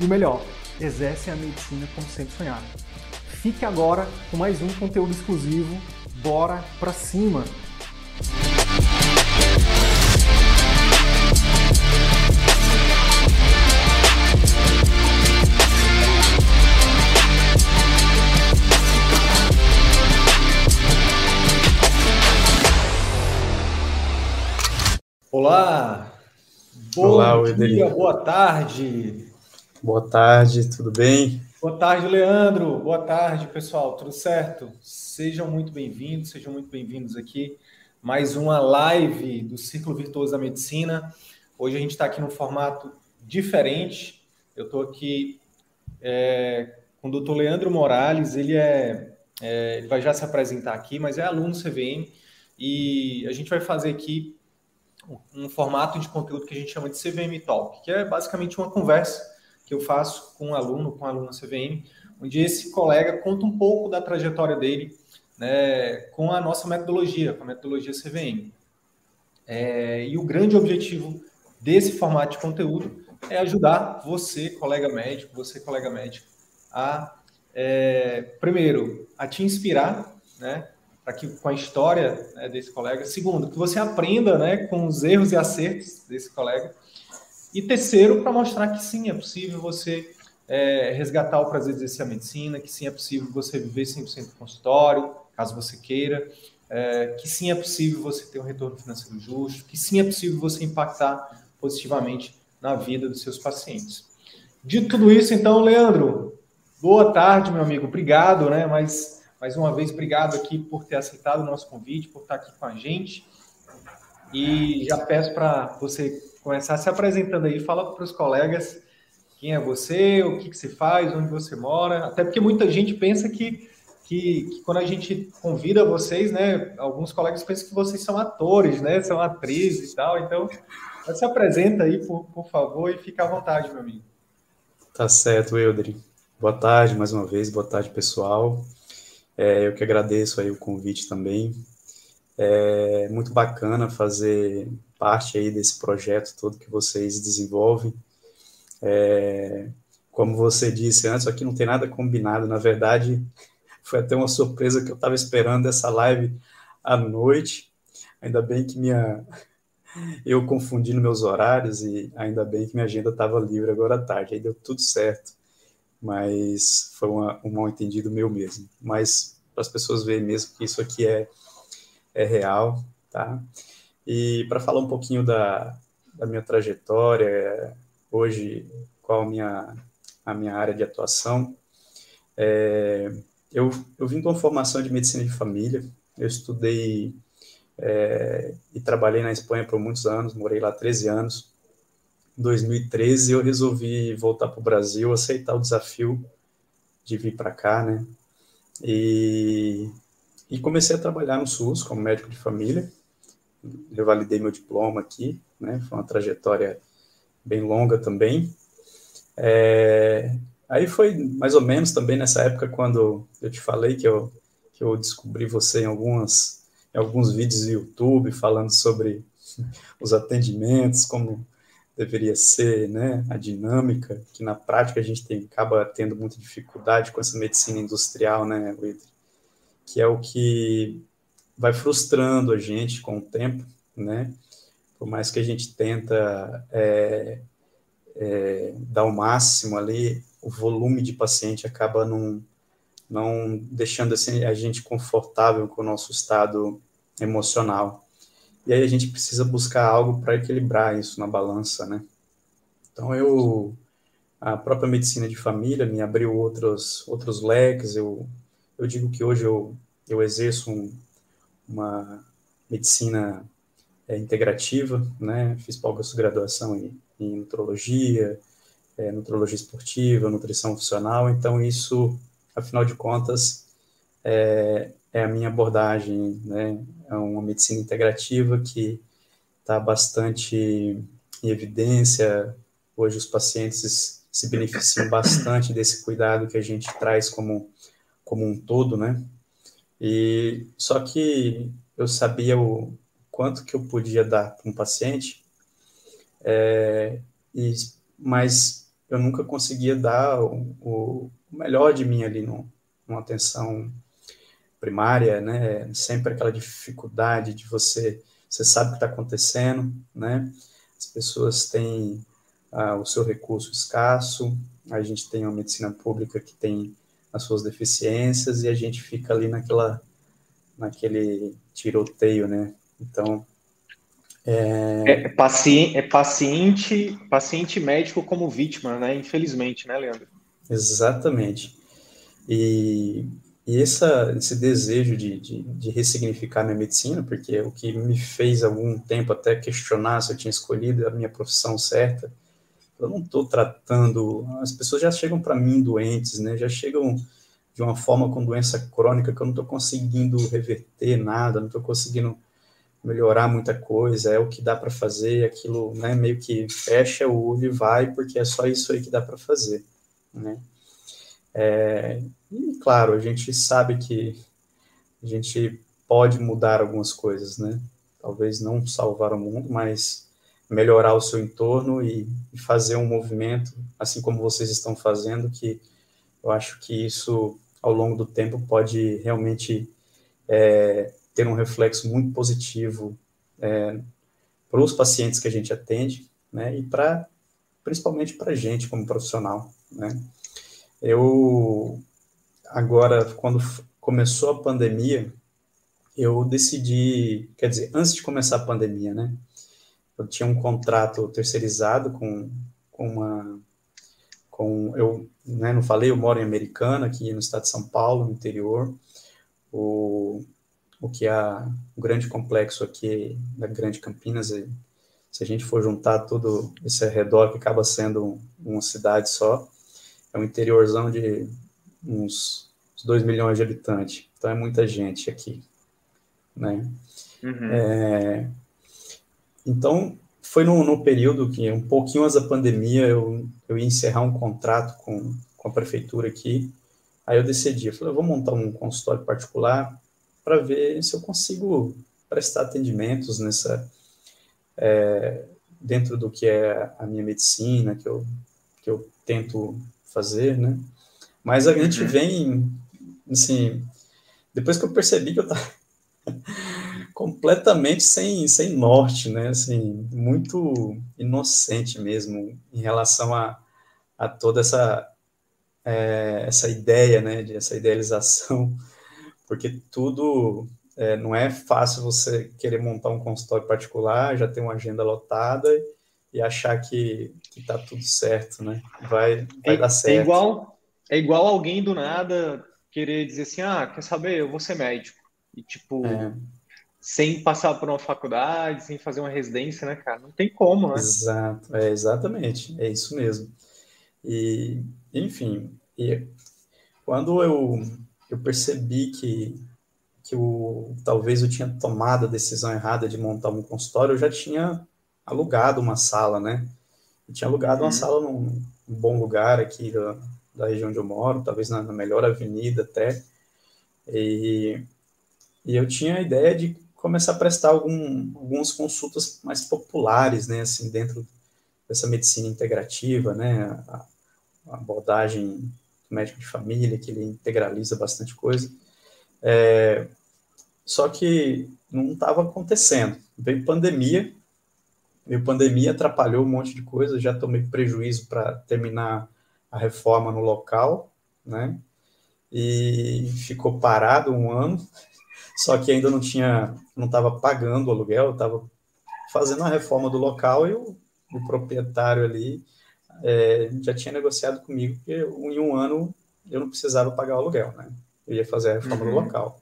e o melhor, exercem a medicina como sempre sonharam. Fique agora com mais um conteúdo exclusivo. Bora pra cima! Olá! Bom Olá, dia, boa tarde! Boa tarde, tudo bem? Boa tarde, Leandro. Boa tarde, pessoal. Tudo certo? Sejam muito bem-vindos, sejam muito bem-vindos aqui. Mais uma live do Círculo Virtuoso da Medicina. Hoje a gente está aqui num formato diferente. Eu estou aqui é, com o doutor Leandro Morales. Ele é, é, ele vai já se apresentar aqui, mas é aluno CVM e a gente vai fazer aqui um formato de conteúdo que a gente chama de CVM Talk, que é basicamente uma conversa que eu faço com um aluno, com um aluno CVM, onde esse colega conta um pouco da trajetória dele né, com a nossa metodologia, com a metodologia CVM. É, e o grande objetivo desse formato de conteúdo é ajudar você, colega médico, você, colega médico, a, é, primeiro, a te inspirar, né, para que com a história né, desse colega. Segundo, que você aprenda, né, com os erros e acertos desse colega. E terceiro, para mostrar que sim, é possível você é, resgatar o prazer de exercer a medicina, que sim, é possível você viver 100% no consultório, caso você queira, é, que sim, é possível você ter um retorno financeiro justo, que sim, é possível você impactar positivamente na vida dos seus pacientes. Dito tudo isso, então, Leandro, boa tarde, meu amigo. Obrigado, né? Mas mais uma vez, obrigado aqui por ter aceitado o nosso convite, por estar aqui com a gente. E já peço para você começar se apresentando aí, fala para os colegas quem é você, o que, que você faz, onde você mora, até porque muita gente pensa que, que, que, quando a gente convida vocês, né, alguns colegas pensam que vocês são atores, né, são atrizes e tal, então se apresenta aí, por, por favor, e fica à vontade, meu amigo. Tá certo, Eudri. Boa tarde mais uma vez, boa tarde, pessoal. É, eu que agradeço aí o convite também. É muito bacana fazer parte aí desse projeto todo que vocês desenvolvem. É, como você disse antes, aqui não tem nada combinado. Na verdade, foi até uma surpresa que eu estava esperando essa live à noite. Ainda bem que minha eu confundi nos meus horários e ainda bem que minha agenda estava livre agora à tarde. Aí deu tudo certo mas foi uma, um mal entendido meu mesmo. Mas para as pessoas verem mesmo que isso aqui é, é real, tá? E para falar um pouquinho da, da minha trajetória, hoje, qual a minha, a minha área de atuação, é, eu, eu vim com formação de medicina de família, eu estudei é, e trabalhei na Espanha por muitos anos, morei lá 13 anos, 2013 eu resolvi voltar para o Brasil, aceitar o desafio de vir para cá, né? E, e comecei a trabalhar no SUS como médico de família. Eu validei meu diploma aqui, né? Foi uma trajetória bem longa também. É, aí foi mais ou menos também nessa época quando eu te falei que eu, que eu descobri você em algumas em alguns vídeos do YouTube falando sobre os atendimentos, como deveria ser, né, a dinâmica, que na prática a gente tem, acaba tendo muita dificuldade com essa medicina industrial, né, que é o que vai frustrando a gente com o tempo, né, por mais que a gente tenta é, é, dar o máximo ali, o volume de paciente acaba não, não deixando assim, a gente confortável com o nosso estado emocional. E aí a gente precisa buscar algo para equilibrar isso na balança, né? Então eu a própria medicina de família me abriu outros outros leques. Eu eu digo que hoje eu eu exerço um, uma medicina é, integrativa, né? Fiz pós-graduação em, em nutrologia, é, nutrologia esportiva, nutrição funcional, então isso, afinal de contas, é, é a minha abordagem, né? É uma medicina integrativa que está bastante em evidência. Hoje os pacientes se beneficiam bastante desse cuidado que a gente traz como, como um todo, né? E só que eu sabia o quanto que eu podia dar para um paciente, é, e, mas eu nunca conseguia dar o, o melhor de mim ali no, numa atenção primária, né? Sempre aquela dificuldade de você, você sabe o que está acontecendo, né? As pessoas têm ah, o seu recurso escasso, a gente tem uma medicina pública que tem as suas deficiências e a gente fica ali naquela, naquele tiroteio, né? Então, é... É, paciente, é paciente, paciente médico como vítima, né? Infelizmente, né, Leandro? Exatamente. E e essa, esse desejo de, de, de, ressignificar minha medicina, porque o que me fez algum tempo até questionar se eu tinha escolhido a minha profissão certa, eu não estou tratando. As pessoas já chegam para mim doentes, né? Já chegam de uma forma com doença crônica que eu não estou conseguindo reverter nada, não estou conseguindo melhorar muita coisa. É o que dá para fazer, aquilo, né? Meio que fecha o olho e vai, porque é só isso aí que dá para fazer, né? É, e, claro, a gente sabe que a gente pode mudar algumas coisas, né? Talvez não salvar o mundo, mas melhorar o seu entorno e, fazer um movimento, assim como vocês estão fazendo, que eu acho que isso, ao longo do tempo, pode realmente é, ter um reflexo muito positivo é, para os pacientes que a gente atende, né? E para principalmente para a gente como profissional, né? Eu, agora, quando começou a pandemia, eu decidi, quer dizer, antes de começar a pandemia, né? Eu tinha um contrato terceirizado com, com uma. Com, eu né, não falei, eu moro em Americana, aqui no estado de São Paulo, no interior. O, o que é o grande complexo aqui da Grande Campinas, se a gente for juntar todo esse redor, que acaba sendo uma cidade só, é um interiorzão de uns 2 milhões de habitantes, então é muita gente aqui, né? Uhum. É, então, foi no, período que, um pouquinho antes da pandemia, eu, eu ia encerrar um contrato com, com a prefeitura aqui, aí eu decidi, eu falei, eu vou montar um consultório particular para ver se eu consigo prestar atendimentos nessa, é, dentro do que é a minha medicina, que eu, que eu tento fazer, né? Mas a gente uhum. vem, assim, depois que eu percebi que eu estava completamente sem, sem norte, né? Assim, muito inocente mesmo em relação a, a toda essa, é, essa ideia, né? De, essa idealização, porque tudo é, não é fácil você querer montar um consultório particular, já ter uma agenda lotada e achar que, que tá tudo certo, né? Vai, vai é, dar certo. É igual, é igual alguém do nada querer dizer assim, ah, quer saber, eu vou ser médico. E, tipo, é. Sem passar por uma faculdade, sem fazer uma residência, né, cara? Não tem como, né? Exato, é exatamente, é isso mesmo. E, enfim, e quando eu, eu percebi que, que eu, talvez eu tinha tomado a decisão errada de montar um consultório, eu já tinha alugado uma sala, né? Eu tinha alugado uhum. uma sala num, num, bom lugar aqui da, da, região onde eu moro, talvez na, na melhor avenida até. E, e, eu tinha a ideia de começar a prestar algum, algumas consultas mais populares, né? Assim, dentro dessa medicina integrativa, né? A, a abordagem do médico de família, que ele integraliza bastante coisa. É, só que não estava acontecendo. Veio pandemia, a pandemia atrapalhou um monte de coisa, já tomei prejuízo para terminar a reforma no local, né? E ficou parado um ano, só que ainda não tinha, não estava pagando o aluguel, estava fazendo a reforma do local e o, o proprietário ali é, já tinha negociado comigo que em um ano eu não precisava pagar o aluguel, né? Eu ia fazer a reforma uhum. do local.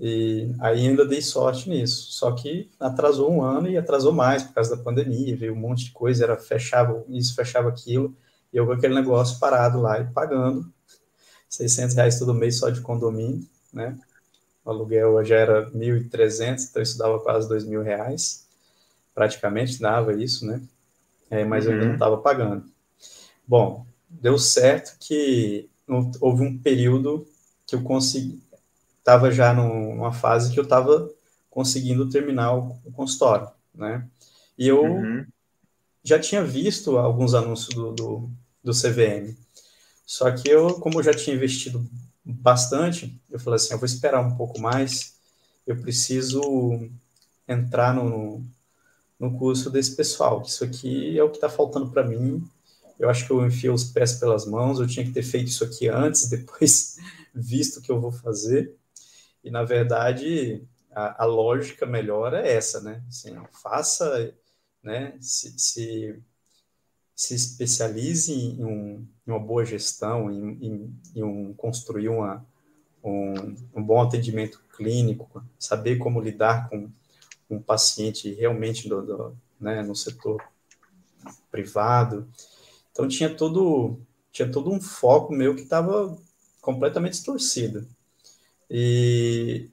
E aí ainda dei sorte nisso. Só que atrasou um ano e atrasou mais por causa da pandemia, veio um monte de coisa, era fechava isso, fechava aquilo. E eu com aquele negócio parado lá e pagando 600 reais todo mês só de condomínio, né? O aluguel já era 1.300, então isso dava quase 2 mil reais, praticamente dava isso, né? É, mas uhum. eu ainda não estava uhum. pagando. Bom, deu certo que houve um período que eu consegui, estava já numa fase que eu estava conseguindo terminar o, o, consultório, né? E eu uhum. já tinha visto alguns anúncios do, do, do CVM, só que eu, como eu já tinha investido bastante, eu falei assim, eu vou esperar um pouco mais, eu preciso entrar no, no curso desse pessoal. Isso aqui é o que está faltando para mim. Eu acho que eu enfio os pés pelas mãos, eu tinha que ter feito isso aqui antes, depois visto o que eu vou fazer. E, na verdade, a, a lógica melhor é essa, né? Assim, faça, né? Se, se, se especialize em, um, em, uma boa gestão, em, em, em um, construir uma, um, um, bom atendimento clínico, saber como lidar com um paciente realmente do, do, né, no setor privado. Então tinha todo tinha todo um foco meu que estava completamente distorcido. E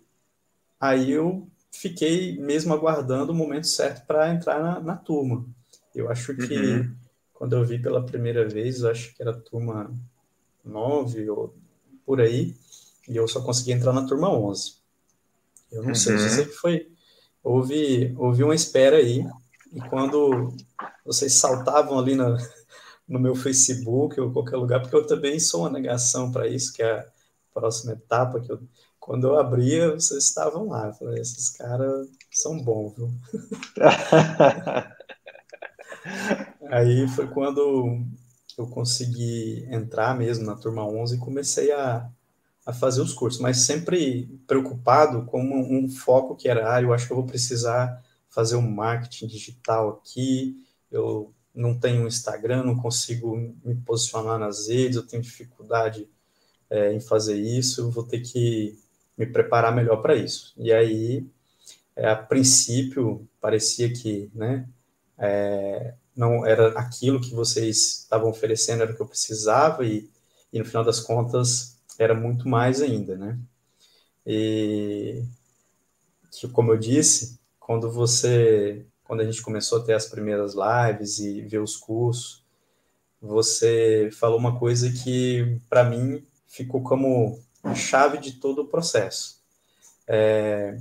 aí eu fiquei mesmo aguardando o momento certo para entrar na, na, turma. Eu acho que uhum. Quando eu vi pela primeira vez, acho que era turma 9 ou por aí, e eu só consegui entrar na turma 11. Eu não uhum. sei, eu sei que foi houve, houve uma espera aí, e quando vocês saltavam ali na, no meu Facebook ou qualquer lugar, porque eu também sou uma negação para isso, que é a próxima etapa, que eu, quando eu abria, vocês estavam lá. Eu falei, esses caras são bons, viu? Aí foi quando eu consegui entrar mesmo na turma 11 e comecei a, a fazer os cursos, mas sempre preocupado com um, um foco que era, ah, eu acho que eu vou precisar fazer um marketing digital aqui, eu não tenho Instagram, não consigo me posicionar nas redes, eu tenho dificuldade é, em fazer isso, vou ter que me preparar melhor para isso. E aí, é, a princípio, parecia que, né, é, não era aquilo que vocês estavam oferecendo, era o que eu precisava, e, e no final das contas, era muito mais ainda, né? E que, como eu disse, quando você, quando a gente começou a ter as primeiras lives e ver os cursos, você falou uma coisa que para mim ficou como a chave de todo o processo. É,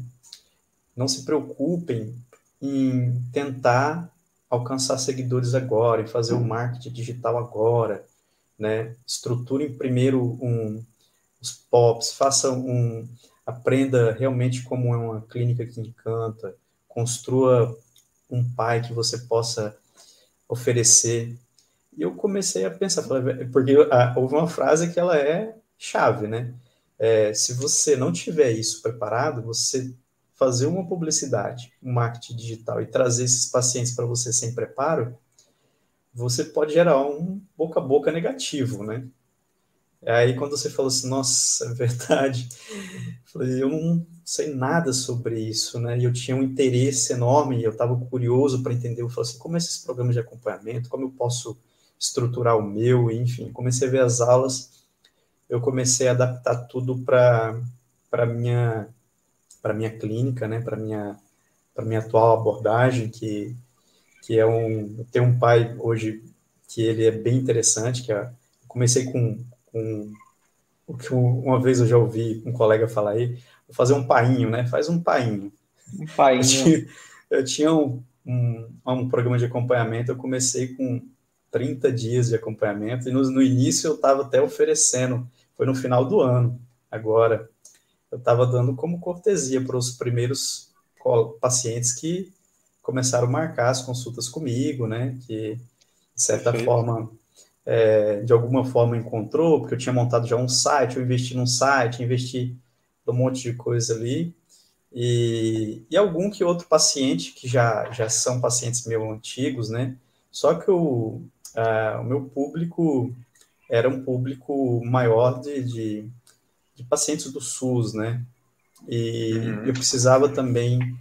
não se preocupem em tentar alcançar seguidores agora, em fazer o marketing digital agora, né? Estruturem primeiro um, os POPs, faça um, aprenda realmente como é uma clínica que encanta, construa um pai que você possa oferecer. E eu comecei a pensar, porque houve uma frase que ela é chave, né? É, se você não tiver isso preparado, você fazer uma publicidade, um marketing digital e trazer esses pacientes para você sem preparo, você pode gerar um boca a boca negativo, né? Aí quando você falou assim, nossa, é verdade, eu falei, eu não sei nada sobre isso, né? E eu tinha um interesse enorme, eu estava curioso para entender, eu falei assim, como é esses programas de acompanhamento, como eu posso estruturar o meu, enfim, comecei a ver as aulas, eu comecei a adaptar tudo para para minha para minha clínica, né? Para minha para minha atual abordagem, que que é um eu tenho um pai hoje que ele é bem interessante, que é, comecei com com o que uma vez eu já ouvi um colega falar aí, vou fazer um painho, né? Faz um painho. Um painho. Eu tinha, eu tinha um, um, um, programa de acompanhamento, eu comecei com 30 dias de acompanhamento, e no, no início eu estava até oferecendo, foi no final do ano, agora, eu estava dando como cortesia para os primeiros pacientes que começaram a marcar as consultas comigo, né? Que, de certa Perfeito. forma, é, de alguma forma encontrou, porque eu tinha montado já um site, eu investi num site, investi um monte de coisa ali, e, e algum que outro paciente, que já, já são pacientes meio antigos, né? Só que o, o meu público era um público maior de, de, de pacientes do SUS, né? E uhum. eu precisava também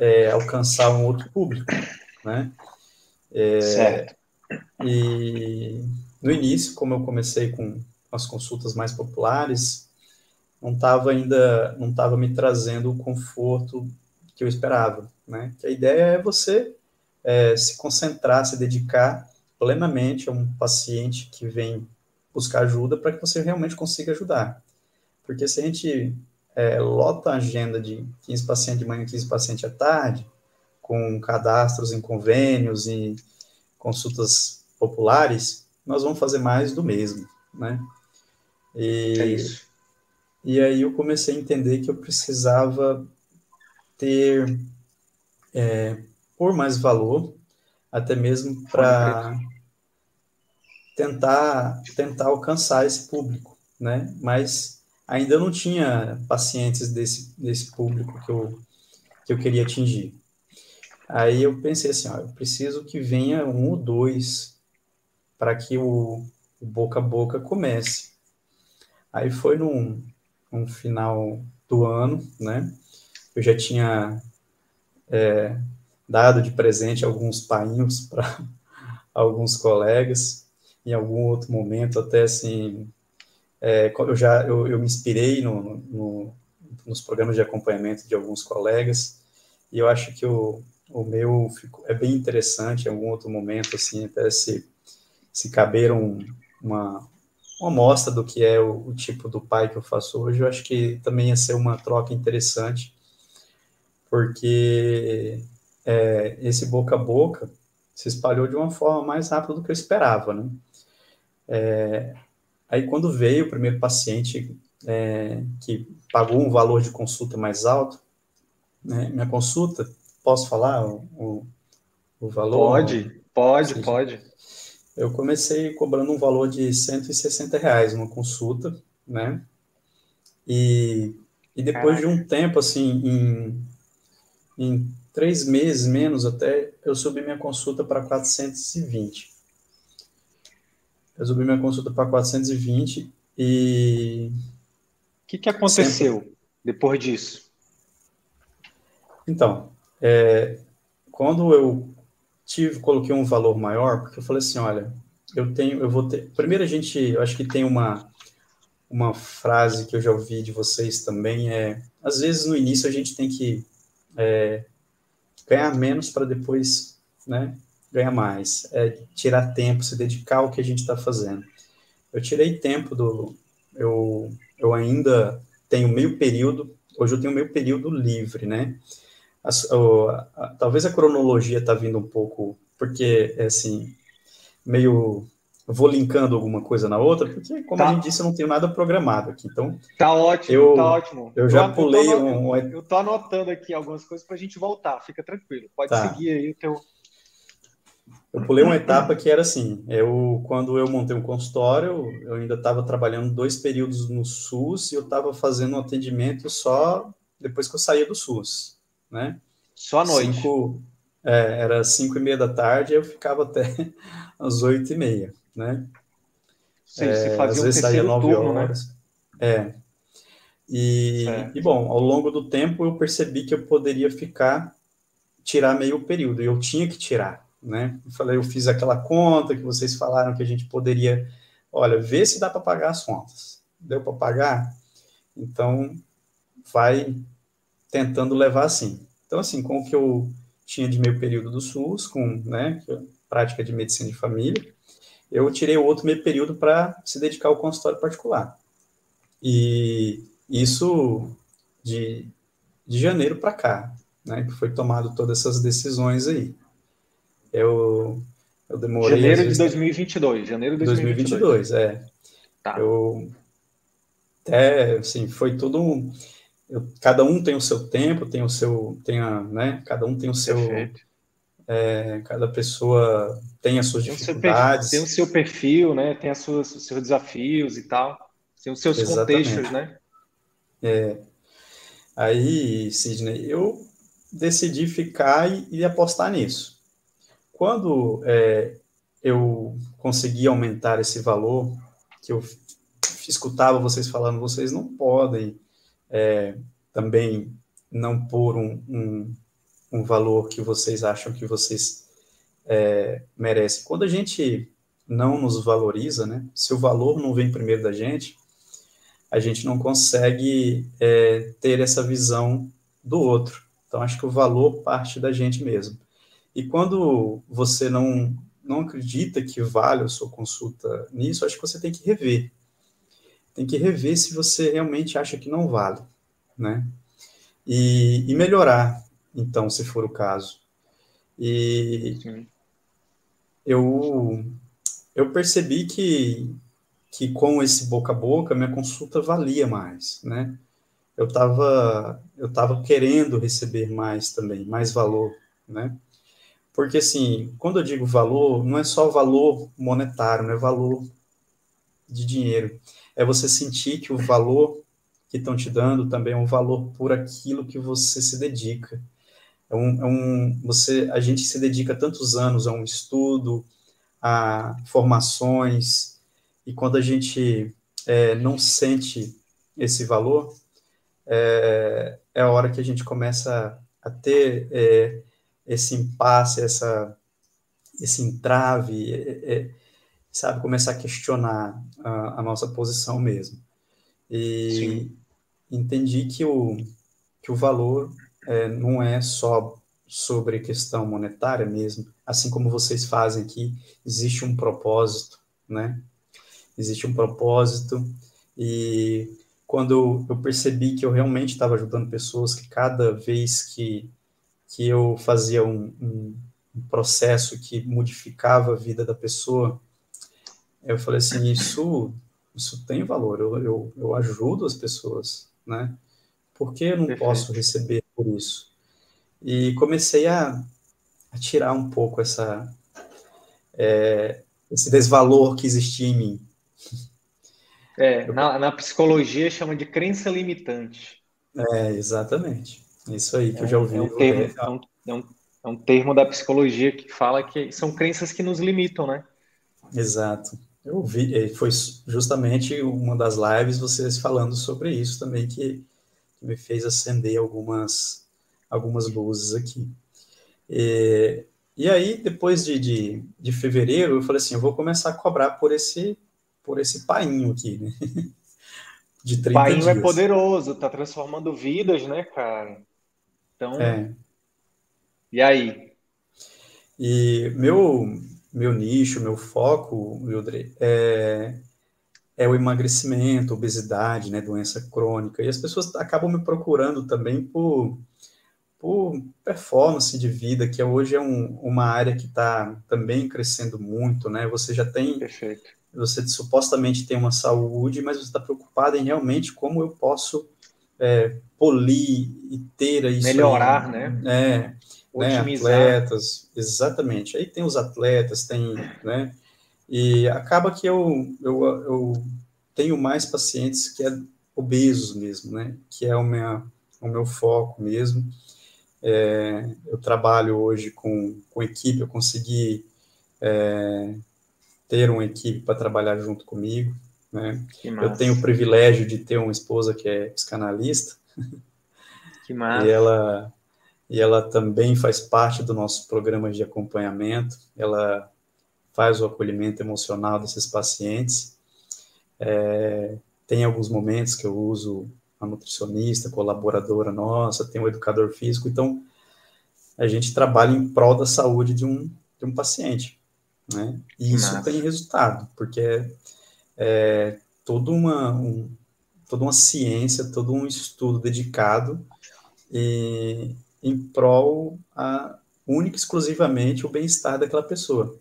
é, alcançar um outro público, né? É, certo. E, no início, como eu comecei com as consultas mais populares, não estava ainda, não estava me trazendo o conforto que eu esperava, né? Que a ideia é você é, se concentrar, se dedicar plenamente a um paciente que vem buscar ajuda para que você realmente consiga ajudar. Porque se a gente é, lota a agenda de 15 pacientes de manhã e 15 pacientes à tarde, com cadastros em convênios e consultas populares, nós vamos fazer mais do mesmo, né? E, é isso. E aí eu comecei a entender que eu precisava ter, é, por mais valor, até mesmo para tentar, tentar alcançar esse público, né? Mas ainda não tinha pacientes desse, desse público que eu, que eu queria atingir. Aí eu pensei assim, ó, eu preciso que venha um ou dois para que o, o, boca a boca comece. Aí foi no final do ano, né? Eu já tinha é, dado de presente alguns painhos para alguns colegas, em algum outro momento, até assim, é, eu já eu, eu me inspirei no, no, nos programas de acompanhamento de alguns colegas, e eu acho que o, o meu ficou, é bem interessante em algum outro momento, assim, até se, se caber um, uma, uma amostra do que é o, o, tipo do pai que eu faço hoje, eu acho que também ia ser uma troca interessante, porque é, esse boca a boca se espalhou de uma forma mais rápida do que eu esperava, né? É, aí quando veio o primeiro paciente é, que pagou um valor de consulta mais alto, né, minha consulta Posso falar o, o, o valor? Pode, pode, Sim. pode. Eu comecei cobrando um valor de 160 reais uma consulta, né? E, e depois Caraca. de um tempo, assim, em, em três meses menos até, eu subi minha consulta para 420. Eu subi minha consulta para 420 e. O que, que aconteceu sempre... depois disso? Então, é, quando eu tive, coloquei um valor maior, porque eu falei assim, olha, eu tenho, eu vou ter. Primeiro a gente, eu acho que tem uma uma frase que eu já ouvi de vocês também é, às vezes no início a gente tem que é, ganhar menos para depois, né, ganhar mais, é tirar tempo, se dedicar ao que a gente está fazendo. Eu tirei tempo do, eu, eu ainda tenho meio período, hoje eu tenho meio período livre, né? a, talvez a cronologia está vindo um pouco, porque, é assim, meio vou linkando alguma coisa na outra, porque, como tá. a gente disse, eu não tenho nada programado aqui. Então, tá ótimo, eu, tá ótimo. Eu já eu pulei eu um. Eu tô anotando aqui algumas coisas para a gente voltar, fica tranquilo. Pode tá. seguir aí o teu. Eu pulei uma etapa que era assim, eu quando eu montei um consultório, eu ainda estava trabalhando dois períodos no SUS e eu estava fazendo um atendimento só depois que eu saía do SUS né? Só à noite. Cinco, é, era cinco e meia da tarde, eu ficava até às oito e meia, né? Sim, é, você fazia às vezes saía nove turno, né? horas. Né? É. E, e, bom, ao longo do tempo eu percebi que eu poderia ficar, tirar meio período, e eu tinha que tirar, né? Eu falei, eu fiz aquela conta que vocês falaram que a gente poderia, olha, ver se dá para pagar as contas. Deu para pagar? Então, vai tentando levar assim. Então, assim, com o que eu tinha de meio período do SUS, com né, é prática de medicina de família, eu tirei outro meio período para se dedicar ao consultório particular. E isso de, de janeiro para cá, né, que foi tomado todas essas decisões aí. Eu, eu demorei... Janeiro vezes, de 2022, janeiro de 2022. 2022, é. Tá. Eu até, assim, foi tudo... Um, eu, cada um tem o seu tempo, tem o seu, tem a, né? Cada um tem o seu, é, cada pessoa tem as suas tem dificuldades. Tem o seu perfil, né? Tem as suas, os seus desafios e tal. Tem os seus Exatamente. contextos, né? É. Aí, Sidney, eu decidi ficar e, e apostar nisso. Quando é, eu consegui aumentar esse valor, que eu escutava vocês falando, vocês não podem é, também não pôr um, um, um, valor que vocês acham que vocês é, merecem. Quando a gente não nos valoriza, né? Se o valor não vem primeiro da gente, a gente não consegue é, ter essa visão do outro. Então, acho que o valor parte da gente mesmo. E quando você não, não acredita que vale a sua consulta nisso, acho que você tem que rever. Tem que rever se você realmente acha que não vale, né? E, e melhorar, então, se for o caso. E Sim. eu, eu percebi que, que com esse boca a boca, minha consulta valia mais, né? Eu estava eu tava querendo receber mais também, mais valor, né? Porque, assim, quando eu digo valor, não é só valor monetário, não é valor de dinheiro. É você sentir que o valor que estão te dando também é um valor por aquilo que você se dedica. É um, é um, você, a gente se dedica tantos anos a um estudo, a formações, e quando a gente é, não sente esse valor, é, é, a hora que a gente começa a ter é, esse impasse, essa, esse entrave, é, é, sabe, começar a questionar a, a nossa posição mesmo. E Sim. entendi que o, que o valor é, não é só sobre questão monetária mesmo, assim como vocês fazem aqui, existe um propósito, né? Existe um propósito e quando eu percebi que eu realmente estava ajudando pessoas, que cada vez que que eu fazia um, um, um processo que modificava a vida da pessoa, eu falei assim, isso, isso tem valor, eu, eu, eu ajudo as pessoas, né? Por que eu não Perfeito. posso receber por isso? E comecei a, a tirar um pouco essa, é, esse desvalor que existia em mim. É, na, na psicologia chama de crença limitante. É, exatamente. Isso aí que é, eu já ouvi. É um, termo, é, um, é, um, é um termo da psicologia que fala que são crenças que nos limitam, né? Exato. Eu vi, foi justamente uma das lives vocês falando sobre isso também que, me fez acender algumas, algumas luzes aqui. E, e aí, depois de, de, de fevereiro, eu falei assim, eu vou começar a cobrar por esse, por esse painho aqui, né? De 30 painho é dias. é poderoso, tá transformando vidas, né, cara? Então, é. e aí? E meu, meu nicho, meu foco, Wildre, é, é o emagrecimento, obesidade, né, doença crônica. E as pessoas acabam me procurando também por, por performance de vida, que hoje é um, uma área que está também crescendo muito, né? Você já tem. Perfeito. Você supostamente tem uma saúde, mas você está preocupado em realmente como eu posso é, polir e ter isso. Melhorar, aí, né? É, né, Otimizar. Né, atletas, exatamente. Aí tem os atletas, tem, né? E acaba que eu, eu, eu tenho mais pacientes que é obesos mesmo, né? Que é o, minha, o meu foco mesmo. É, eu trabalho hoje com, com equipe, eu consegui é, ter uma equipe para trabalhar junto comigo, né? Eu tenho o privilégio de ter uma esposa que é psicanalista. Que massa. E ela, e ela também faz parte do nosso programa de acompanhamento. Ela faz o acolhimento emocional desses pacientes. É, tem alguns momentos que eu uso a nutricionista, colaboradora nossa, tem o educador físico. Então, a gente trabalha em prol da saúde de um, de um paciente. Né? E isso tem resultado, porque é, toda, uma, um, toda uma ciência, todo um estudo dedicado e, em prol a única exclusivamente o bem-estar daquela pessoa.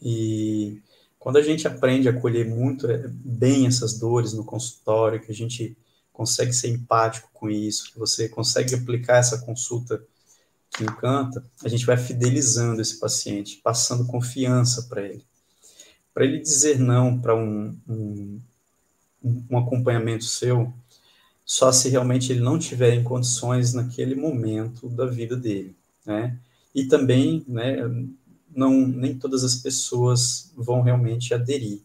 E quando a gente aprende a acolher muito é, bem essas dores no consultório, que a gente consegue ser empático com isso, que você consegue aplicar essa consulta que encanta, a gente vai fidelizando esse paciente, passando confiança para ele para ele dizer não para um, um, um acompanhamento seu, só se realmente ele não tiver em condições naquele momento da vida dele, né? E também, né, não, nem todas as pessoas vão realmente aderir,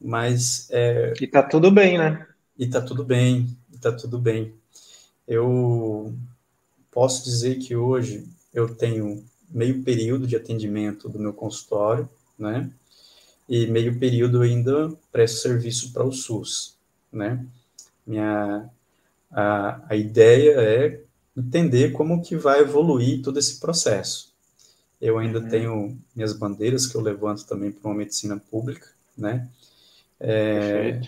mas... É, e tá tudo bem, né? E tá tudo bem, e tá tudo bem. Eu posso dizer que hoje eu tenho meio período de atendimento do meu consultório, né? E meio período ainda presto serviço para o SUS, né? Minha, a, a ideia é entender como que vai evoluir todo esse processo. Eu ainda uhum. tenho minhas bandeiras que eu levanto também para uma medicina pública, né? É,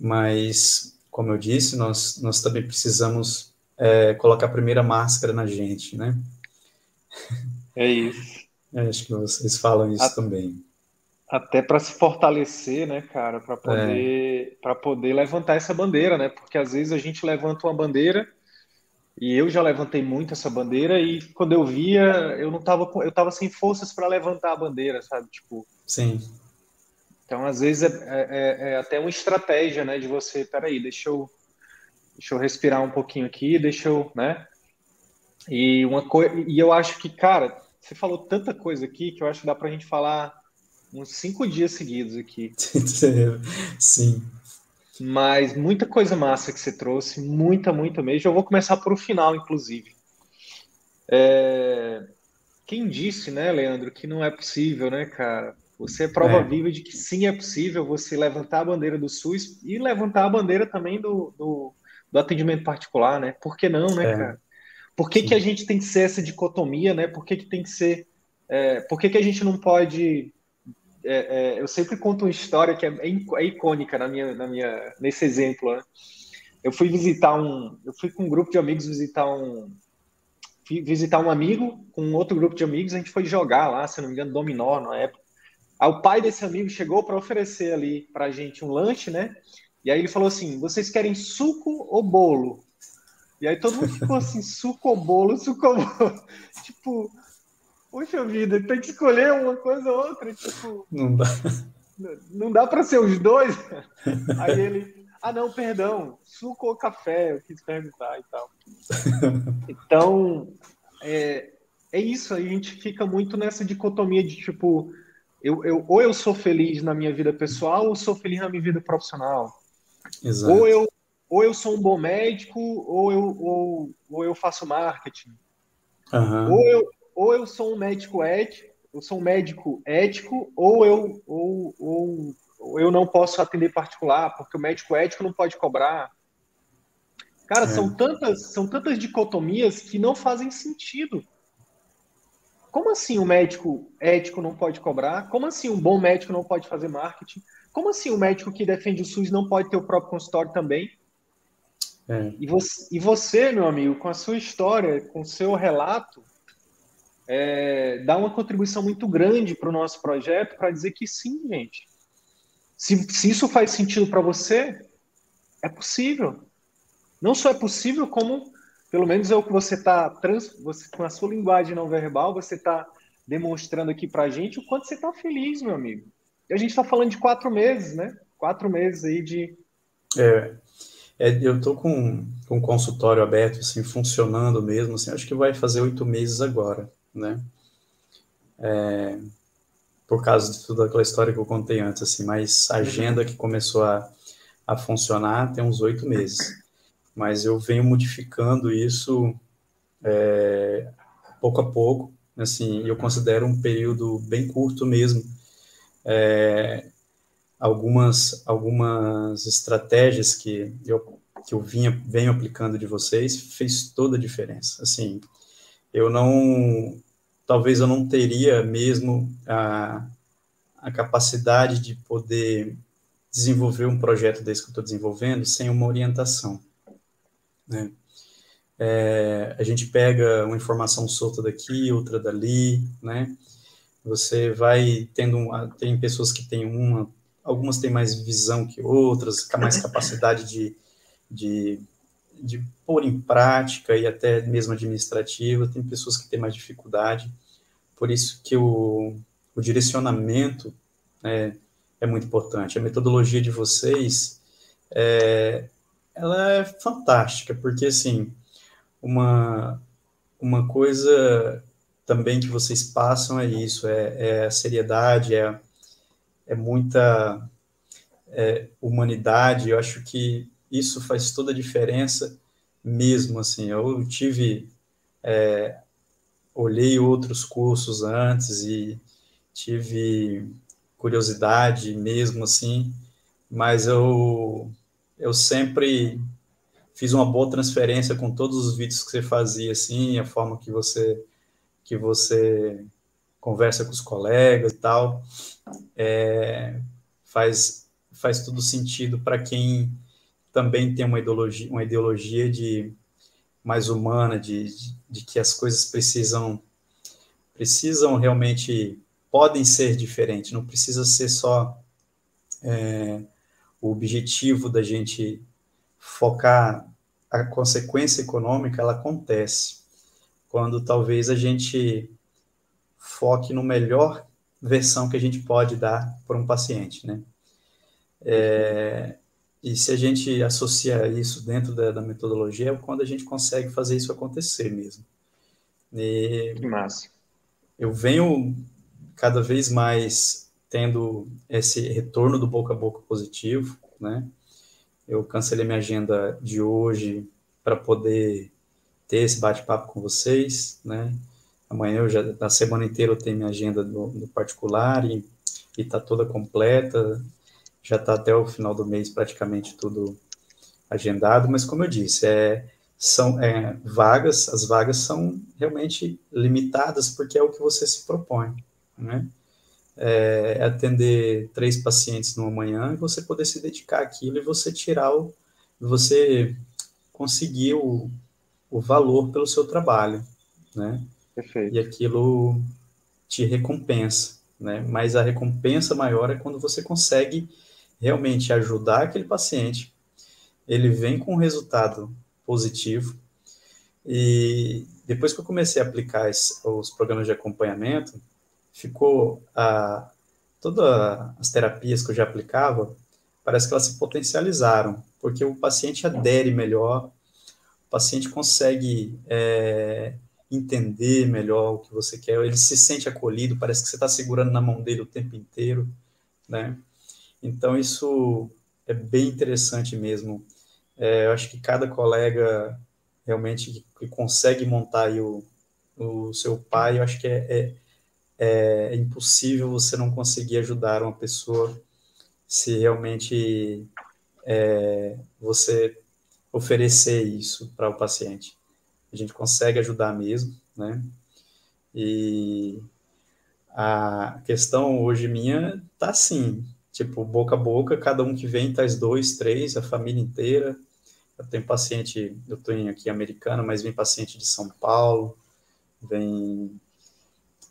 mas, como eu disse, nós, nós também precisamos é, colocar a primeira máscara na gente, né? É isso. É, acho que vocês falam isso a, também. Até para se fortalecer, né, cara, para poder, é. para poder levantar essa bandeira, né? Porque às vezes a gente levanta uma bandeira e eu já levantei muito essa bandeira e quando eu via, eu não tava eu tava sem forças para levantar a bandeira, sabe? Tipo. Sim. Então, às vezes é, é, é, é até uma estratégia, né, de você, peraí, deixa eu deixa eu respirar um pouquinho aqui, deixa eu, né? E uma coisa, e eu acho que, cara, você falou tanta coisa aqui que eu acho que dá para a gente falar uns cinco dias seguidos aqui. Sim. Mas muita coisa massa que você trouxe, muita, muita mesmo. Eu vou começar por o final, inclusive. É... Quem disse, né, Leandro, que não é possível, né, cara? Você é prova é. viva de que sim é possível você levantar a bandeira do SUS e levantar a bandeira também do, do, do atendimento particular, né? Por que não, né, é. cara? Por que, que a gente tem que ser essa dicotomia, né? Por que, que tem que ser. É, por que, que a gente não pode é, é, eu sempre conto uma história que é, é, é, icônica na minha, na minha, nesse exemplo. Né? Eu fui visitar um, eu fui com um grupo de amigos visitar um, visitar um amigo com um outro grupo de amigos. A gente foi jogar lá, se não me engano, dominó na época. Aí o pai desse amigo chegou para oferecer ali para gente um lanche, né? E aí ele falou assim: vocês querem suco ou bolo? E aí todo mundo ficou assim: suco ou bolo, suco ou bolo. tipo, Puxa vida, tem que escolher uma coisa ou outra. Tipo, não dá. Não dá para ser os dois. Aí ele, ah, não, perdão, suco ou café? Eu quis perguntar e tal. Então, é, é isso. A gente fica muito nessa dicotomia de tipo, eu, eu, ou eu sou feliz na minha vida pessoal ou sou feliz na minha vida profissional. Exato. Ou eu, ou eu sou um bom médico ou eu, ou, ou eu faço marketing. Uhum. Ou, eu, ou eu sou um médico ético, eu sou um médico ético, ou eu, ou, ou, ou eu não posso atender particular, porque o médico ético não pode cobrar. Cara, é. são, tantas, são tantas dicotomias que não fazem sentido. Como assim o um médico ético não pode cobrar? Como assim um bom médico não pode fazer marketing? Como assim o um médico que defende o SUS não pode ter o próprio consultório também? É. E, você, e você, meu amigo, com a sua história, com o seu relato, é, dá uma contribuição muito grande para o nosso projeto para dizer que sim, gente. Se, se isso faz sentido para você, é possível. Não só é possível, como, pelo menos é o que você está, com a sua linguagem não verbal, você está demonstrando aqui para a gente o quanto você está feliz, meu amigo. E a gente está falando de quatro meses, né? Quatro meses aí de. É, é eu estou com, com um consultório aberto, assim, funcionando mesmo, assim, acho que vai fazer oito meses agora né? É, por causa de toda aquela história que eu contei antes, assim, mas a uhum. agenda que começou a, a funcionar tem uns oito meses. Mas eu venho modificando isso é, pouco a pouco, assim, eu considero um período bem curto mesmo. É, algumas, algumas estratégias que eu, que eu vinha, venho aplicando de vocês fez toda a diferença, assim, eu não, talvez eu não teria mesmo a, a capacidade de poder desenvolver um projeto desse que eu estou desenvolvendo sem uma orientação. Né? É, a gente pega uma informação solta daqui, outra dali, né? Você vai tendo, tem pessoas que têm uma, algumas têm mais visão que outras, mais capacidade de, de de pôr em prática e até mesmo administrativa, tem pessoas que têm mais dificuldade, por isso que o, o direcionamento é, é muito importante. A metodologia de vocês, é, ela é fantástica, porque, assim, uma, uma coisa também que vocês passam é isso, é, é a seriedade, é, é muita é, humanidade, eu acho que isso faz toda a diferença mesmo, assim, eu tive, é, olhei outros cursos antes e tive curiosidade mesmo, assim, mas eu, eu sempre fiz uma boa transferência com todos os vídeos que você fazia, assim, a forma que você, que você conversa com os colegas e tal, é, faz, faz tudo sentido para quem também tem uma ideologia, uma ideologia de mais humana, de, de, de que as coisas precisam precisam realmente podem ser diferentes, não precisa ser só é, o objetivo da gente focar a consequência econômica, ela acontece quando talvez a gente foque no melhor versão que a gente pode dar para um paciente, né? É, e se a gente associa isso dentro da, da, metodologia, é quando a gente consegue fazer isso acontecer mesmo. E que massa. Eu venho cada vez mais tendo esse retorno do boca a boca positivo, né? Eu cancelei minha agenda de hoje para poder ter esse bate-papo com vocês, né? Amanhã eu já, na semana inteira eu tenho minha agenda do, do particular e está toda completa, já está até o final do mês praticamente tudo agendado, mas como eu disse, é, são é, vagas, as vagas são realmente limitadas porque é o que você se propõe, né? É, atender três pacientes numa manhã e você poder se dedicar àquilo e você tirar o, você conseguir o, o valor pelo seu trabalho, né? Perfeito. E aquilo te recompensa, né? Mas a recompensa maior é quando você consegue realmente ajudar aquele paciente, ele vem com um resultado positivo, e depois que eu comecei a aplicar os programas de acompanhamento, ficou a todas as terapias que eu já aplicava, parece que elas se potencializaram, porque o paciente adere melhor, o paciente consegue é, entender melhor o que você quer, ele se sente acolhido, parece que você está segurando na mão dele o tempo inteiro, né? Então, isso é bem interessante mesmo. É, eu acho que cada colega realmente que, consegue montar o, o seu pai, eu acho que é, é, é, impossível você não conseguir ajudar uma pessoa se realmente é, você oferecer isso para o paciente. A gente consegue ajudar mesmo, né? E a questão hoje minha tá assim, tipo, boca a boca, cada um que vem, traz dois, três, a família inteira. Eu tenho paciente, eu estou aqui americana, mas vem paciente de São Paulo, vem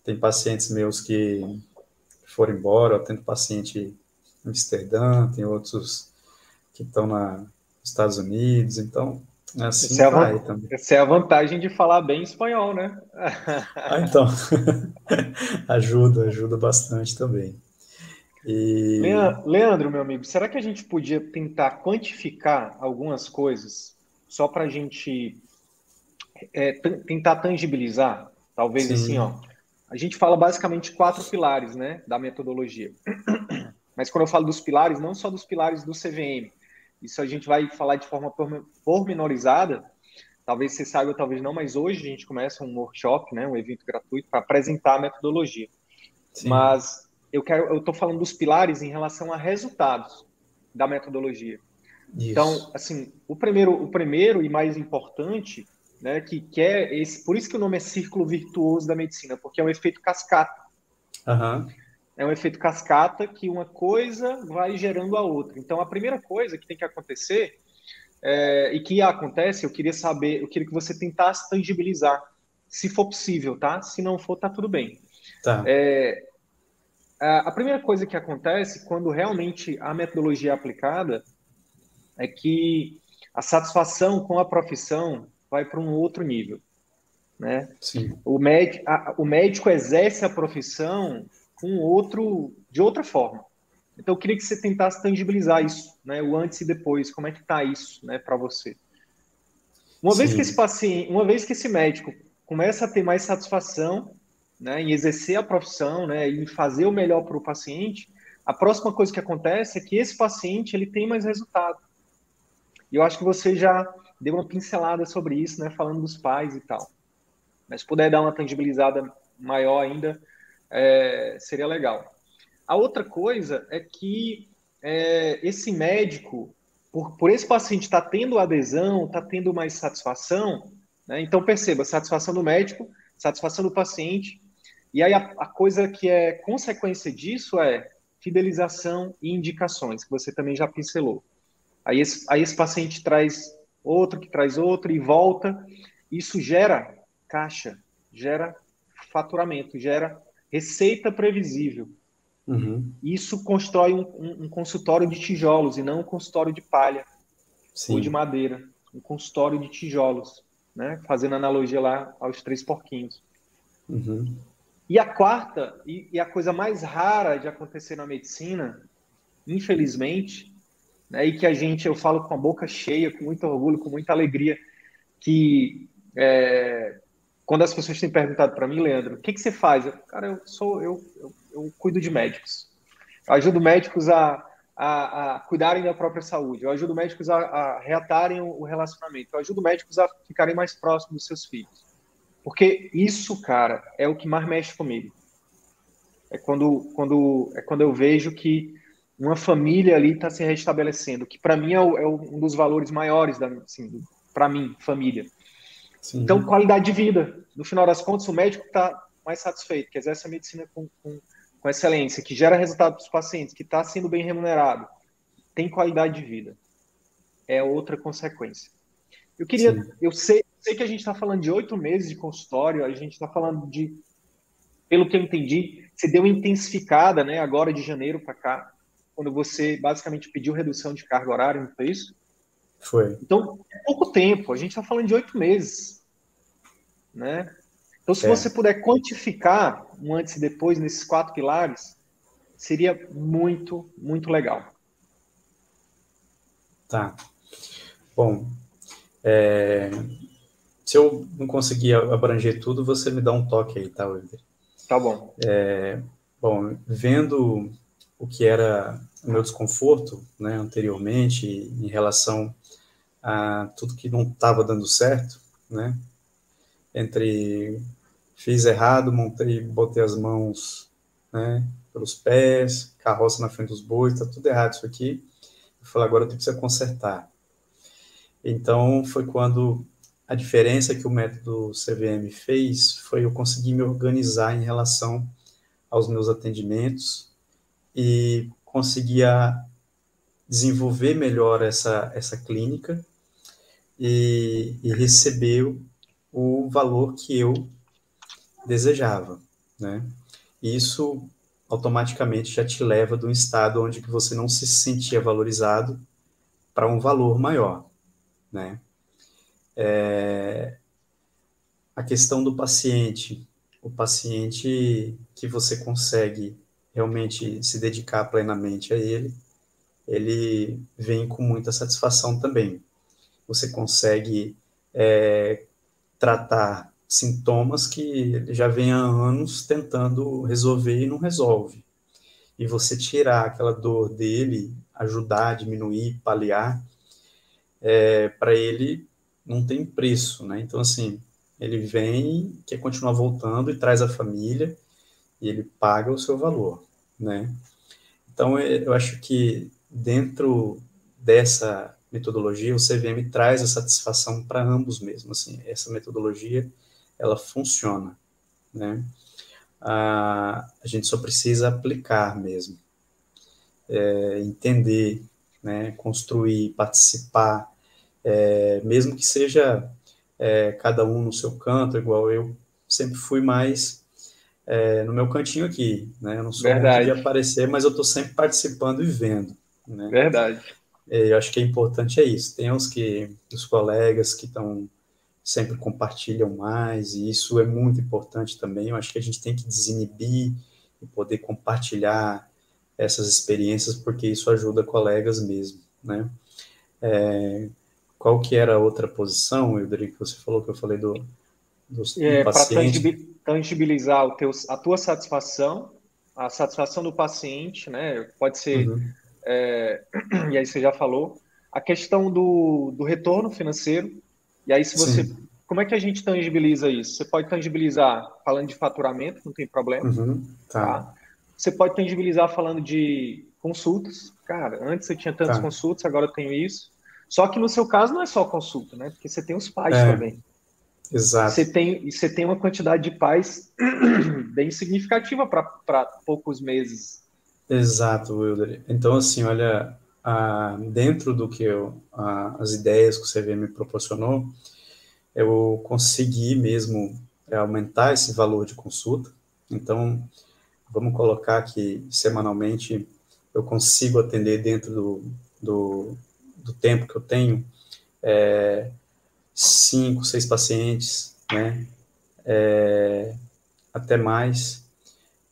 tem pacientes meus que foram embora, eu tenho paciente em Amsterdã, tem outros que estão nos Estados Unidos, então assim essa vai é também. Essa é a vantagem de falar bem espanhol, né? ah, então, ajuda, ajuda bastante também. E... Leandro, meu amigo, será que a gente podia tentar quantificar algumas coisas só para a gente é, tentar tangibilizar? Talvez Sim. assim, ó. A gente fala basicamente quatro pilares, né, da metodologia. Mas quando eu falo dos pilares, não só dos pilares do CVM. Isso a gente vai falar de forma pormenorizada. Talvez você saiba, talvez não, mas hoje a gente começa um workshop, né, um evento gratuito para apresentar a metodologia. Sim. Mas eu quero, eu estou falando dos pilares em relação a resultados da metodologia. Isso. Então, assim, o primeiro, o primeiro e mais importante, né, que, que é esse, por isso que o nome é círculo virtuoso da medicina, porque é um efeito cascata. Uhum. É um efeito cascata que uma coisa vai gerando a outra. Então, a primeira coisa que tem que acontecer é, e que acontece, eu queria saber, eu queria que você tentasse tangibilizar, se for possível, tá? Se não for, tá tudo bem. Tá. É, a primeira coisa que acontece quando realmente a metodologia é aplicada é que a satisfação com a profissão vai para um outro nível. Né? Sim. O, médico, a, o médico exerce a profissão com outro, de outra forma. Então, eu queria que você tentasse tangibilizar isso, né? o antes e depois, como é que está isso né, para você. Uma Sim. vez que esse paciente, uma vez que esse médico começa a ter mais satisfação né, em exercer a profissão, né, fazer o melhor para o paciente, a próxima coisa que acontece é que esse paciente ele tem mais resultado. E eu acho que você já deu uma pincelada sobre isso, né, falando dos pais e tal. Mas se puder dar uma tangibilizada maior ainda, é, seria legal. A outra coisa é que é, esse médico, por, por esse paciente estar tá tendo adesão, está tendo mais satisfação, né? então perceba, satisfação do médico, satisfação do paciente, e aí a, a coisa que é consequência disso é fidelização e indicações, que você também já pincelou. Aí esse, aí esse paciente traz outro, que traz outro e volta. Isso gera caixa, gera faturamento, gera receita previsível. Uhum. Isso constrói um, um, um, consultório de tijolos e não um consultório de palha Sim. ou de madeira. Um consultório de tijolos, né? fazendo analogia lá aos três porquinhos. Uhum. E a quarta, e, e, a coisa mais rara de acontecer na medicina, infelizmente, né, e que a gente, eu falo com a boca cheia, com muito orgulho, com muita alegria, que é, quando as pessoas têm perguntado para mim, Leandro, o que, que você faz? Eu, cara, eu sou, eu, eu, eu cuido de médicos. Eu ajudo médicos a, a, a, cuidarem da própria saúde. Eu ajudo médicos a, a reatarem o relacionamento. Eu ajudo médicos a ficarem mais próximos dos seus filhos. Porque isso, cara, é o que mais mexe comigo. É quando, quando, é quando eu vejo que uma família ali está se restabelecendo, que para mim é, o, é, um dos valores maiores da, assim, para mim, família. Sim. Então, qualidade de vida. No final das contas, o médico está mais satisfeito, que exerce a medicina com, com, com excelência, que gera resultado para os pacientes, que está sendo bem remunerado, tem qualidade de vida. É outra consequência. Eu queria, Sim. eu sei, sei que a gente está falando de oito meses de consultório, a gente está falando de, pelo que eu entendi, você deu intensificada, né, agora de janeiro para cá, quando você basicamente pediu redução de carga horária, não foi isso? Foi. Então, é pouco tempo, a gente está falando de oito meses, né? Então, se é. você puder quantificar um antes e depois nesses quatro pilares, seria muito, muito legal. Tá. Bom, é, se eu não conseguir abranger tudo, você me dá um toque aí, tá, Wilder? Tá bom. É, bom, vendo o que era o meu desconforto né, anteriormente em relação a tudo que não estava dando certo, né? Entre fiz errado, montei, botei as mãos né, pelos pés, carroça na frente dos bois, tá tudo errado isso aqui. Eu falei, agora eu tenho que consertar. Então, foi quando a diferença que o método CVM fez foi eu conseguir me organizar em relação aos meus atendimentos e conseguia desenvolver melhor essa, essa clínica e, e receber o, o valor que eu desejava, né? Isso automaticamente já te leva de um estado onde você não se sentia valorizado para um valor maior, né? É, a questão do paciente, o paciente que você consegue realmente se dedicar plenamente a ele, ele vem com muita satisfação também. Você consegue é, tratar sintomas que já vem há anos tentando resolver e não resolve. E você tirar aquela dor dele, ajudar, diminuir, paliar, é, para ele não tem preço, né? Então, assim, ele vem, quer continuar voltando e traz a família e ele paga o seu valor, né? Então, é, eu acho que dentro dessa metodologia, o CVM traz a satisfação para ambos mesmo, assim, essa metodologia, ela funciona, né? A, a gente só precisa aplicar mesmo, é, entender, né, construir, participar, é, mesmo que seja é, cada um no seu canto, igual eu sempre fui mais é, no meu cantinho aqui, né? Eu não sou Verdade. de aparecer, mas eu estou sempre participando e vendo. Né? Verdade. É, eu acho que é importante é isso. Tem uns que os colegas que estão sempre compartilham mais e isso é muito importante também. Eu acho que a gente tem que desinibir e poder compartilhar essas experiências porque isso ajuda colegas mesmo, né? É, qual que era a outra posição, Wilder, que você falou que eu falei do, do, é, do paciente? Para tangibilizar o teu, a tua satisfação, a satisfação do paciente, né? Pode ser, uhum. é, e aí você já falou, a questão do, do retorno financeiro, e aí se você... Sim. Como é que a gente tangibiliza isso? Você pode tangibilizar falando de faturamento, não tem problema. Uhum, tá. tá? você pode tangibilizar falando de consultas. Cara, antes eu tinha tantas tá. consultas, agora eu tenho isso. Só que no seu caso não é só consulta, né? Porque você tem os pais é, também. Exato. Você tem, você tem uma quantidade de pais bem significativa para poucos meses. Exato, Wilder. Então, assim, olha, a, dentro do que eu, a, as ideias que o CV me proporcionou, eu consegui mesmo é, aumentar esse valor de consulta. Então, vamos colocar que semanalmente eu consigo atender dentro do, do, do tempo que eu tenho é, cinco, seis pacientes, né? É, até mais.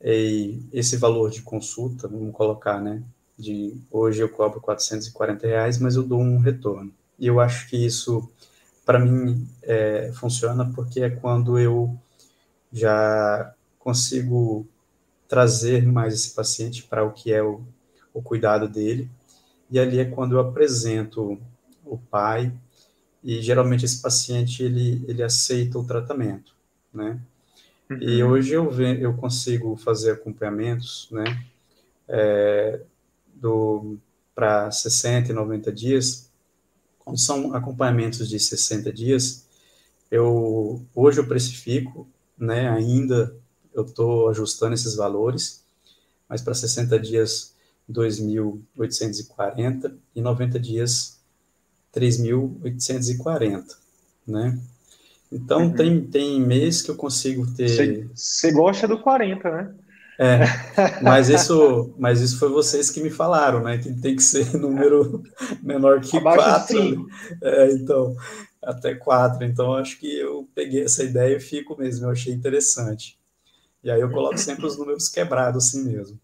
E esse valor de consulta, vamos colocar, né? De hoje eu cobro 440 reais, mas eu dou um retorno. E eu acho que isso, para mim, é, funciona porque é quando eu já consigo trazer mais esse paciente para o que é o, o cuidado dele. E ali é quando eu apresento o pai e geralmente esse paciente ele, ele aceita o tratamento, né? Uhum. E hoje eu, ve, eu consigo fazer acompanhamentos, né? É, do para 60 e 90 dias, quando são acompanhamentos de 60 dias, eu hoje eu precifico, né? Ainda eu estou ajustando esses valores, mas para 60 dias 2.840 e 90 dias 3.840, né? Então uhum. tem, tem mês que eu consigo ter. Você gosta do 40, né? É, mas isso, mas isso foi vocês que me falaram, né? Que tem que ser número menor que Abaixo 4. É, então, até 4. Então, acho que eu peguei essa ideia e fico mesmo, eu achei interessante. E aí eu coloco sempre os números quebrados assim mesmo.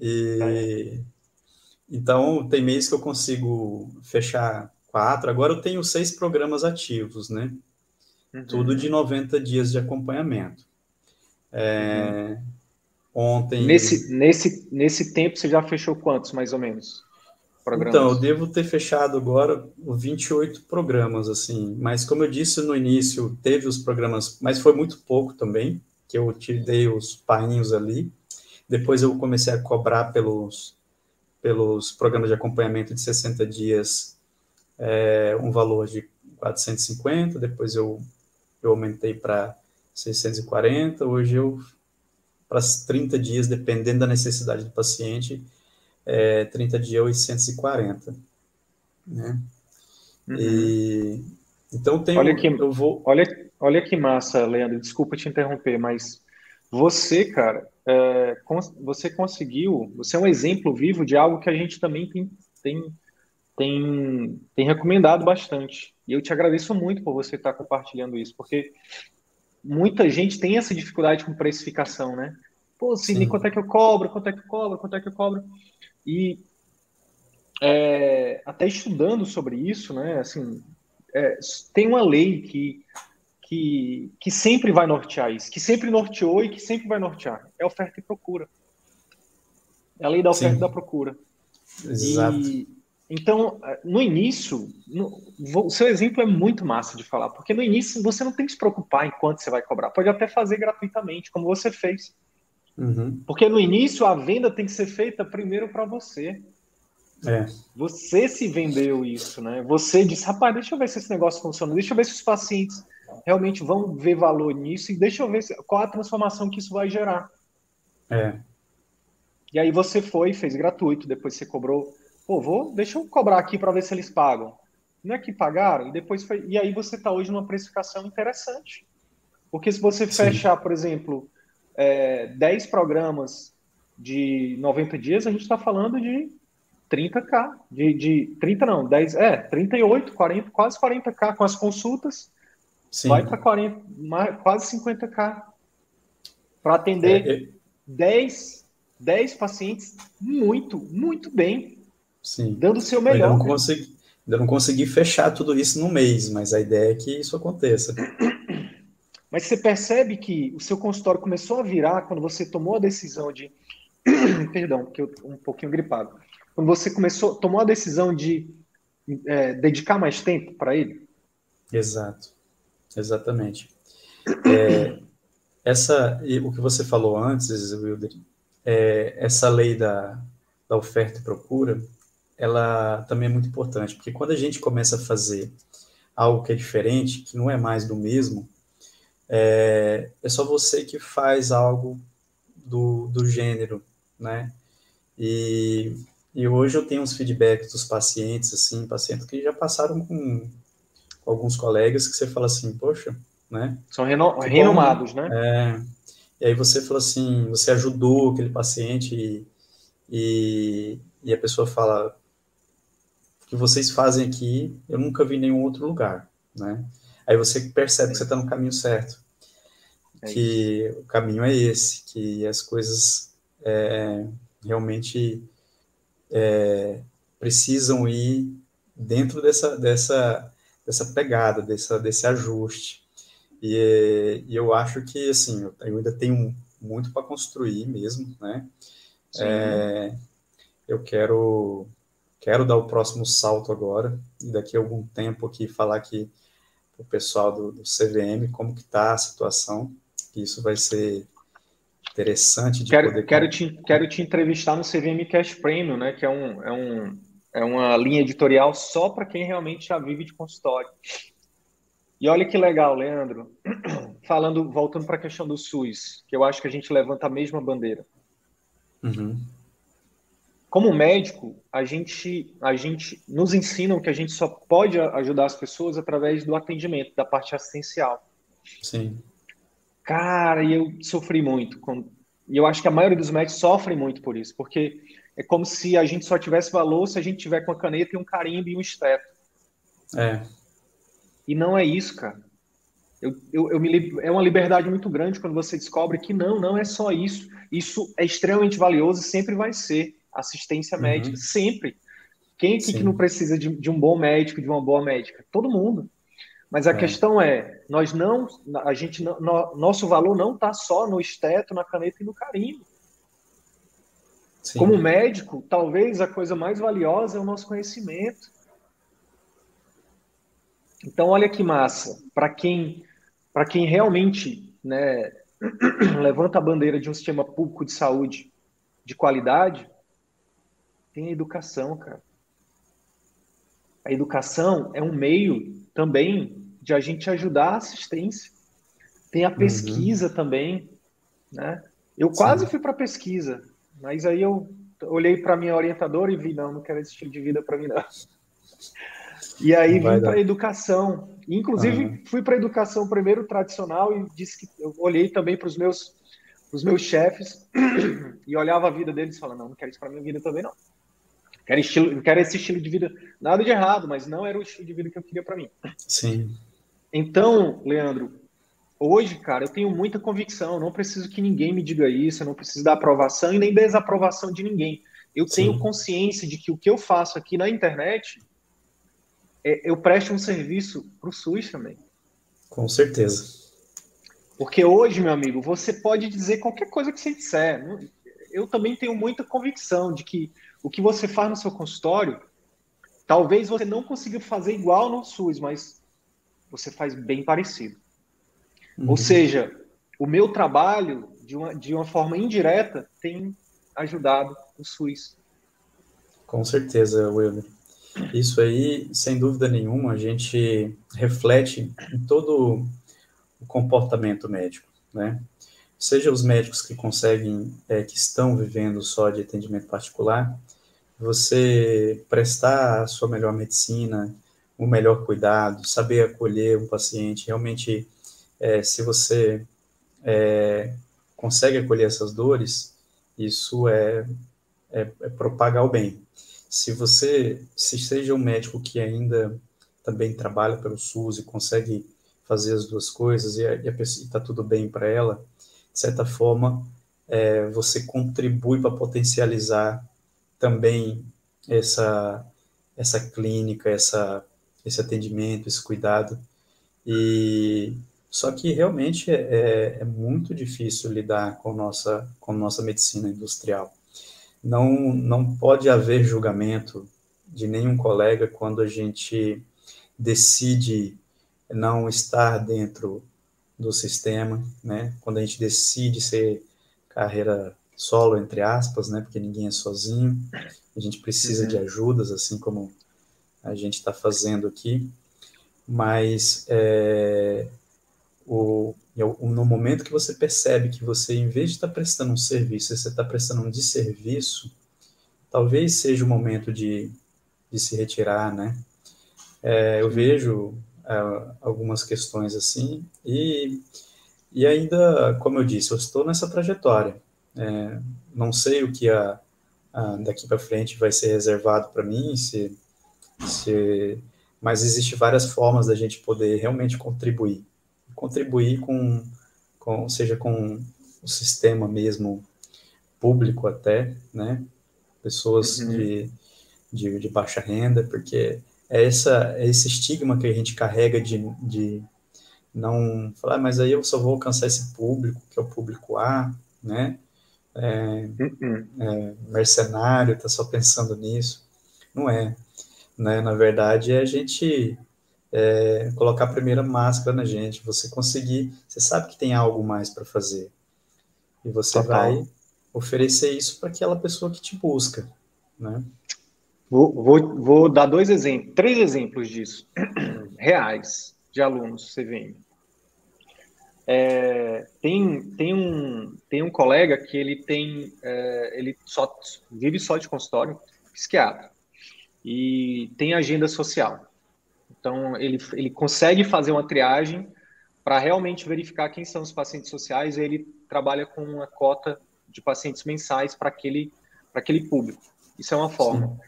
E então tem mês que eu consigo fechar quatro. Agora eu tenho seis programas ativos, né? Uhum. Tudo de 90 dias de acompanhamento. É, uhum. Ontem. Nesse, nesse, nesse tempo você já fechou quantos, mais ou menos? Programas? Então, eu devo ter fechado agora 28 programas, assim. Mas, como eu disse no início, teve os programas, mas foi muito pouco também que eu tirei os painhos ali. Depois eu comecei a cobrar pelos, pelos programas de acompanhamento de 60 dias é, um valor de 450, depois eu, eu aumentei para 640, hoje eu, para 30 dias, dependendo da necessidade do paciente, é, 30 dias 840, né? Uhum. E, então tem olha que eu vou olha Olha que massa, Leandro. Desculpa te interromper, mas você, cara, é, você conseguiu. Você é um exemplo vivo de algo que a gente também tem, tem, tem, tem recomendado bastante. E eu te agradeço muito por você estar compartilhando isso, porque muita gente tem essa dificuldade com precificação, né? Pô, Sidney, quanto é que eu cobro? Quanto é que eu cobro? Quanto é que eu cobro? E é, até estudando sobre isso, né? Assim, é, tem uma lei que que, que sempre vai nortear isso, que sempre norteou e que sempre vai nortear. É oferta e procura. É a lei da oferta Sim. e da procura. Exato. E, então, no início, no, o seu exemplo é muito massa de falar, porque no início você não tem que se preocupar em quanto você vai cobrar. Pode até fazer gratuitamente, como você fez. Uhum. Porque no início a venda tem que ser feita primeiro para você. É. Você se vendeu isso, né? Você disse, rapaz, deixa eu ver se esse negócio funciona, deixa eu ver se os pacientes realmente vão ver valor nisso e deixa eu ver qual a transformação que isso vai gerar. É. E aí você foi, fez gratuito, depois você cobrou, pô, vou, deixa eu cobrar aqui para ver se eles pagam. Não é que pagaram, e depois foi, e aí você está hoje numa precificação interessante. Porque se você Sim. fechar, por exemplo, é, 10 programas de 90 dias, a gente está falando de 30k, de, de 30 não, 10, é, 38, 40, quase 40k com as consultas Sim. vai para 40, quase 50k para atender é, é... 10, 10 pacientes muito, muito bem. Sim. Dando o seu melhor. Eu não, consegui, não consegui fechar tudo isso no mês, mas a ideia é que isso aconteça. Mas você percebe que o seu consultório começou a virar quando você tomou a decisão de. Perdão, porque eu um pouquinho gripado. Quando você começou, tomou a decisão de é, dedicar mais tempo para ele? Exato. Exatamente. É, essa, o que você falou antes, Wilder, é, essa lei da, da oferta e procura, ela também é muito importante, porque quando a gente começa a fazer algo que é diferente, que não é mais do mesmo, é, é só você que faz algo do, do gênero, né? E, e hoje eu tenho uns feedbacks dos pacientes, assim, pacientes que já passaram com, com alguns colegas que você fala assim, poxa, né? São reno, renomados, né? É, e aí você fala assim, você ajudou aquele paciente e, e, e a pessoa fala, o que vocês fazem aqui, eu nunca vi em nenhum outro lugar, né? Aí você percebe que você está no caminho certo, é que o caminho é esse, que as coisas é, realmente é, precisam ir dentro dessa, dessa, dessa pegada, dessa, desse ajuste. E, e eu acho que, assim, eu, ainda tenho muito para construir mesmo, né? É, eu quero quero dar o próximo salto agora e daqui a algum tempo aqui falar aqui o pessoal do, do, CVM como que está a situação que isso vai ser interessante de quero, poder quero te quero te entrevistar no CVM Cash Premium né que é um é um é uma linha editorial só para quem realmente já vive de consultório e olha que legal, Leandro, falando, voltando para a questão do SUS, que eu acho que a gente levanta a mesma bandeira. Uhum. Como médico, a gente, a gente nos ensina que a gente só pode ajudar as pessoas através do atendimento, da parte assistencial. Sim. Cara, e eu sofri muito. Com, e eu acho que a maioria dos médicos sofrem muito por isso, porque é como se a gente só tivesse valor se a gente tiver com a caneta e um carimbo e um esteto. É. E não é isso, cara. Eu, eu, eu me, é uma liberdade muito grande quando você descobre que não, não é só isso. Isso é extremamente valioso e sempre vai ser. Assistência uhum. médica, sempre. Quem aqui Sim. que não precisa de, de, um bom médico, de uma boa médica? Todo mundo. Mas a é. questão é, nós não, a gente, no, nosso valor não está só no esteto, na caneta e no carimbo. Sim. Como médico, talvez a coisa mais valiosa é o nosso conhecimento. Então, olha que massa. Para quem, para quem realmente né, levanta a bandeira de um sistema público de saúde de qualidade, tem a educação, cara. A educação é um meio também de a gente ajudar a assistência. Tem a uhum. pesquisa uhum. também, né? Eu quase Sim. fui para pesquisa, mas aí eu olhei para minha orientadora e vi não, não quero esse estilo de vida para mim não. E aí vim para educação. Inclusive, uhum. fui para educação primeiro tradicional e disse que eu olhei também para os meus, os meus chefes e olhava a vida deles e falava: não, não quero isso para minha vida também, não. Quero, estilo, quero esse estilo de vida. Nada de errado, mas não era o estilo de vida que eu queria para mim. Sim. Então, Leandro, hoje, cara, eu tenho muita convicção. Não preciso que ninguém me diga isso, eu não preciso da aprovação e nem desaprovação de ninguém. Eu Sim. tenho consciência de que o que eu faço aqui na internet é, eu presto um serviço para o SUS também. Com certeza. Porque hoje, meu amigo, você pode dizer qualquer coisa que você disser. Eu também tenho muita convicção de que o que você faz no seu consultório, talvez você não consiga fazer igual no SUS, mas você faz bem parecido. Uhum. Ou seja, o meu trabalho, de uma, de uma forma indireta, tem ajudado o SUS. Com certeza, Wilmer. Isso aí, sem dúvida nenhuma, a gente reflete em todo o comportamento médico, né? Seja os médicos que conseguem, é, que estão vivendo só de atendimento particular, você prestar a sua melhor medicina, o melhor cuidado, saber acolher um paciente, realmente, é, se você é, consegue acolher essas dores, isso é, é, é propagar o bem, se você, se seja um médico que ainda também trabalha pelo SUS e consegue fazer as duas coisas e, está tudo bem para ela, de certa forma, é, você contribui para potencializar também essa, essa clínica, essa, esse atendimento, esse cuidado. E só que realmente é, é, é muito difícil lidar com nossa, com nossa medicina industrial não, não pode haver julgamento de nenhum colega quando a gente decide não estar dentro do sistema, né? Quando a gente decide ser carreira solo, entre aspas, né? Porque ninguém é sozinho. A gente precisa uhum. de ajudas, assim como a gente está fazendo aqui. Mas é, o, no momento que você percebe que você, em vez de estar tá prestando um serviço, você está prestando um desserviço, talvez seja o momento de, de se retirar, né? É, eu vejo é, algumas questões assim, e, e ainda, como eu disse, eu estou nessa trajetória. É, não sei o que a, a daqui para frente vai ser reservado para mim, se, se, mas existe várias formas da gente poder realmente contribuir. Contribuir com, com seja com o sistema mesmo público até, né? Pessoas uhum. de, de, de baixa renda, porque é, essa, é esse estigma que a gente carrega de, de não falar, ah, mas aí eu só vou alcançar esse público, que é o público A, né? É, uhum. é, mercenário, tá só pensando nisso. Não é. Né? Na verdade, é a gente é, colocar a primeira máscara na gente, você conseguir, você sabe que tem algo mais para fazer. E você Total. vai oferecer isso para aquela pessoa que te busca, né? Vou, vou, vou dar dois exemplos, três exemplos disso, reais, de alunos CVM. É, tem, tem, um, tem um colega que ele tem, é, ele só vive só de consultório, psiquiatra, e tem agenda social. Então, ele, ele consegue fazer uma triagem para realmente verificar quem são os pacientes sociais, e ele trabalha com uma cota de pacientes mensais para aquele, aquele público. Isso é uma forma. Sim.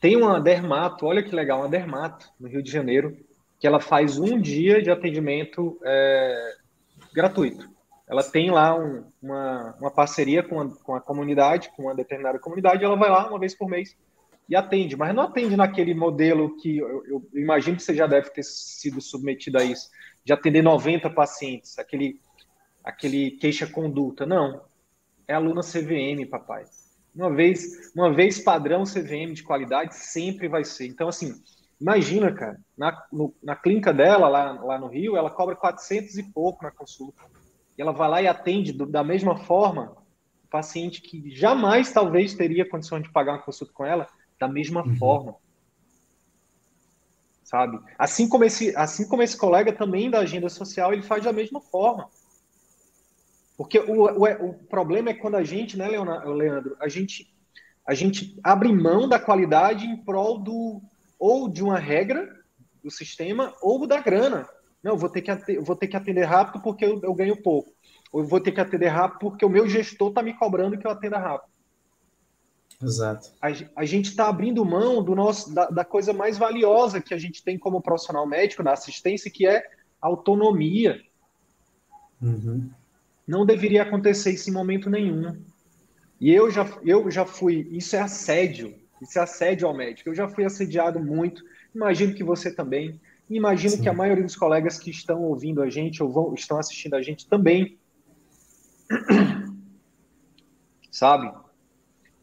Tem uma dermato, olha que legal, uma dermato no Rio de Janeiro, que ela faz um dia de atendimento é, gratuito. Ela tem lá um, uma, uma parceria com a, com a comunidade, com uma determinada comunidade, ela vai lá uma vez por mês e atende, mas não atende naquele modelo que eu, eu, imagino que você já deve ter sido submetido a isso, de atender 90 pacientes, aquele, aquele queixa-conduta. Não, é aluna CVM, papai. Uma vez, uma vez padrão CVM de qualidade sempre vai ser. Então, assim, imagina, cara, na, no, na clínica dela, lá, lá no Rio, ela cobra 400 e pouco na consulta. E ela vai lá e atende do, da mesma forma o paciente que jamais, talvez, teria condições de pagar uma consulta com ela, da mesma uhum. forma. Sabe? Assim como, esse, assim como esse colega também da agenda social, ele faz da mesma forma. Porque o, o, o problema é quando a gente, né, Leandro, a gente, a gente abre mão da qualidade em prol do ou de uma regra do sistema ou da grana. Não, vou ter que atender, vou ter que atender rápido porque eu, eu ganho pouco. Ou eu vou ter que atender rápido porque o meu gestor está me cobrando que eu atenda rápido. Exato. A, a gente está abrindo mão do nosso, da, da, coisa mais valiosa que a gente tem como profissional médico na assistência, que é autonomia. Uhum. Não deveria acontecer isso em momento nenhum. E eu já, eu já fui. Isso é assédio. Isso é assédio ao médico. Eu já fui assediado muito. Imagino que você também. Imagino Sim. que a maioria dos colegas que estão ouvindo a gente ou vão, estão assistindo a gente também. Sabe?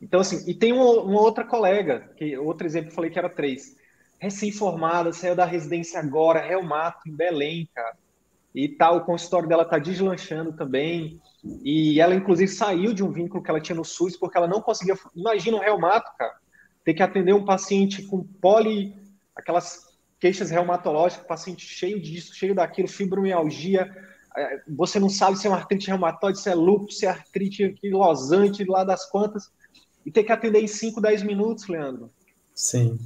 Então, assim, e tem uma, outra colega, que outro exemplo eu falei que era três. Recém-formada, saiu da residência agora, reumato, em Belém, cara e tá, o consultório dela está deslanchando também. E ela, inclusive, saiu de um vínculo que ela tinha no SUS porque ela não conseguia. Imagina um reumato, cara, ter que atender um paciente com poli, aquelas queixas reumatológicas, paciente cheio disso, cheio daquilo, fibromialgia. É, você não sabe se é uma artrite reumatoide, se é lúpus, se é artrite anquilosante, lá das quantas. E ter que atender em 5, 10 minutos, Leandro. Sim.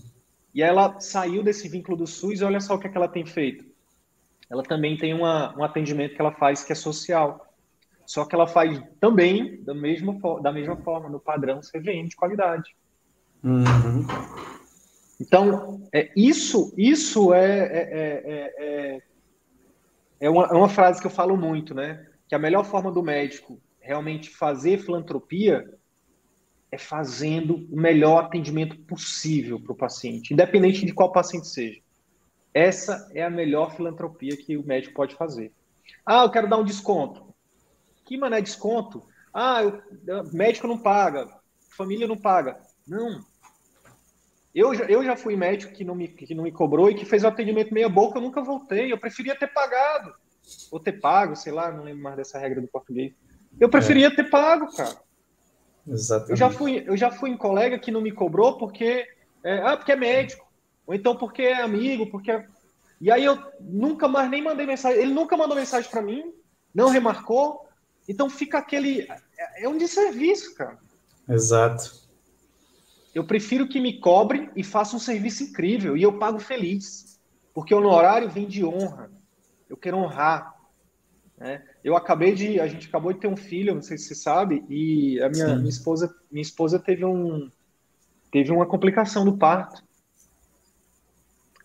E ela saiu desse vínculo do SUS e olha só o que, é que ela tem feito ela também tem uma, um atendimento que ela faz que é social. Só que ela faz também da mesma, da mesma forma, no padrão CVM de qualidade. Uhum. Então, é, isso, isso é, é, é, é, é, uma, é uma frase que eu falo muito, né? Que a melhor forma do médico realmente fazer filantropia é fazendo o melhor atendimento possível para o paciente, independente de qual paciente seja. Essa é a melhor filantropia que o médico pode fazer. Ah, eu quero dar um desconto. Que mané desconto? Ah, o médico não paga, família não paga. Não. Eu, eu já fui médico que não, me, que não me cobrou e que fez o atendimento meia boca, eu nunca voltei. Eu preferia ter pagado. Ou ter pago, sei lá, não lembro mais dessa regra do português. Eu preferia é. ter pago, cara. Exatamente. Eu já fui, eu já fui em colega que não me cobrou porque é, ah, porque é médico, ou então porque é amigo, porque é... e aí eu nunca mais nem mandei mensagem, ele nunca mandou mensagem para mim, não remarcou, então fica aquele é, é um desserviço, cara. Exato. Eu prefiro que me cobre e faça um serviço incrível e eu pago feliz, porque o horário vem de honra. Eu quero honrar. Né? Eu acabei de, a gente acabou de ter um filho, não sei se você sabe, e a minha, minha esposa, minha esposa teve um, teve uma complicação do parto.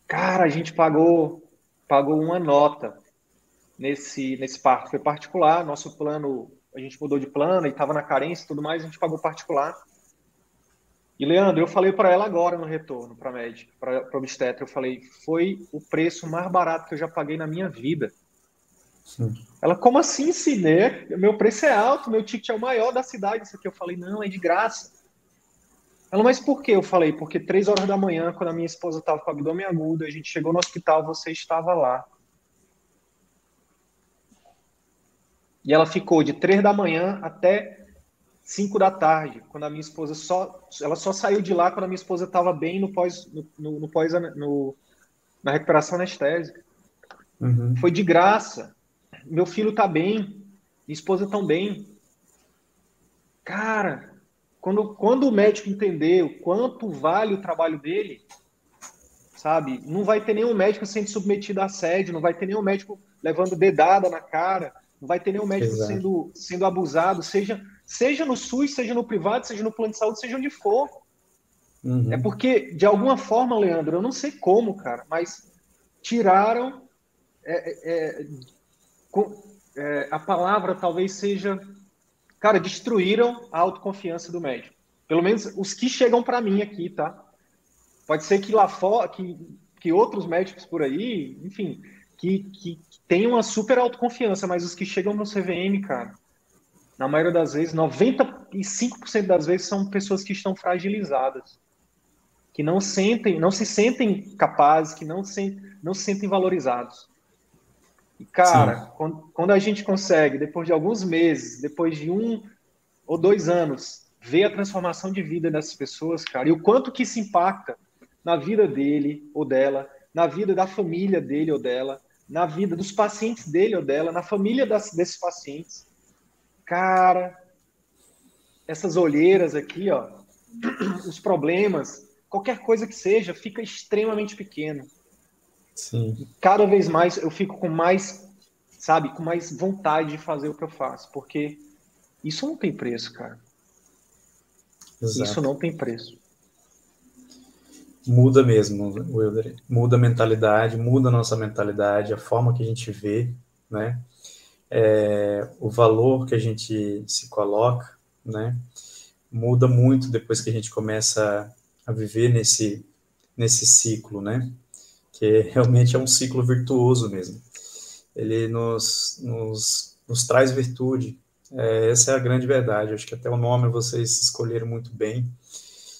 Cara, a gente pagou, pagou uma nota nesse, nesse parto. Foi particular, nosso plano, a gente mudou de plano e estava na carência e tudo mais, a gente pagou particular. E, Leandro, eu falei para ela agora no retorno, para a médica, para obstetra, eu falei, foi o preço mais barato que eu já paguei na minha vida. Sim. Ela, como assim, Cine? Meu preço é alto, meu ticket é o maior da cidade, isso aqui. Eu falei, não, é de graça. Ela, mas por que? Eu falei, porque três horas da manhã, quando a minha esposa estava com abdômen agudo, a gente chegou no hospital, você estava lá. E ela ficou de três da manhã até 5 da tarde, quando a minha esposa só. Ela só saiu de lá quando a minha esposa estava bem no pós, no, no, no pós no, na recuperação anestésica. Uhum. Foi de graça. Meu filho está bem, minha esposa tão bem. Cara, quando, quando o médico entender o quanto vale o trabalho dele, sabe? Não vai ter nenhum médico sendo submetido a assédio, não vai ter nenhum médico levando dedada na cara, não vai ter nenhum médico sendo, sendo abusado, seja seja no SUS, seja no privado, seja no plano de saúde, seja onde for. Uhum. É porque, de alguma forma, Leandro, eu não sei como, cara, mas tiraram é, é, é, a palavra talvez seja, cara, destruíram a autoconfiança do médico. Pelo menos os que chegam para mim aqui, tá? Pode ser que lá fora, que, que outros médicos por aí, enfim, que, que tenham uma super autoconfiança, mas os que chegam no CVM, cara, na maioria das vezes, 95% das vezes são pessoas que estão fragilizadas, que não sentem, não se sentem capazes, que não se, não se sentem valorizados. E cara, quando, quando, a gente consegue, depois de alguns meses, depois de um ou dois anos, ver a transformação de vida dessas pessoas, cara, e o quanto que isso impacta na vida dele ou dela, na vida da família dele ou dela, na vida dos pacientes dele ou dela, na família das, desses pacientes cara, essas olheiras aqui, ó, os problemas, qualquer coisa que seja, fica extremamente pequeno. Sim. E cada vez mais eu fico com mais, sabe, com mais vontade de fazer o que eu faço, porque isso não tem preço, cara. Exato. Isso não tem preço. Muda mesmo, Wilder. Muda a mentalidade, muda a nossa mentalidade, a forma que a gente vê, né? é, o valor que a gente se coloca, né, muda muito depois que a gente começa a viver nesse, nesse ciclo, né, que realmente é um ciclo virtuoso mesmo. Ele nos, nos, nos traz virtude, é, essa é a grande verdade. Acho que até o nome vocês escolheram muito bem,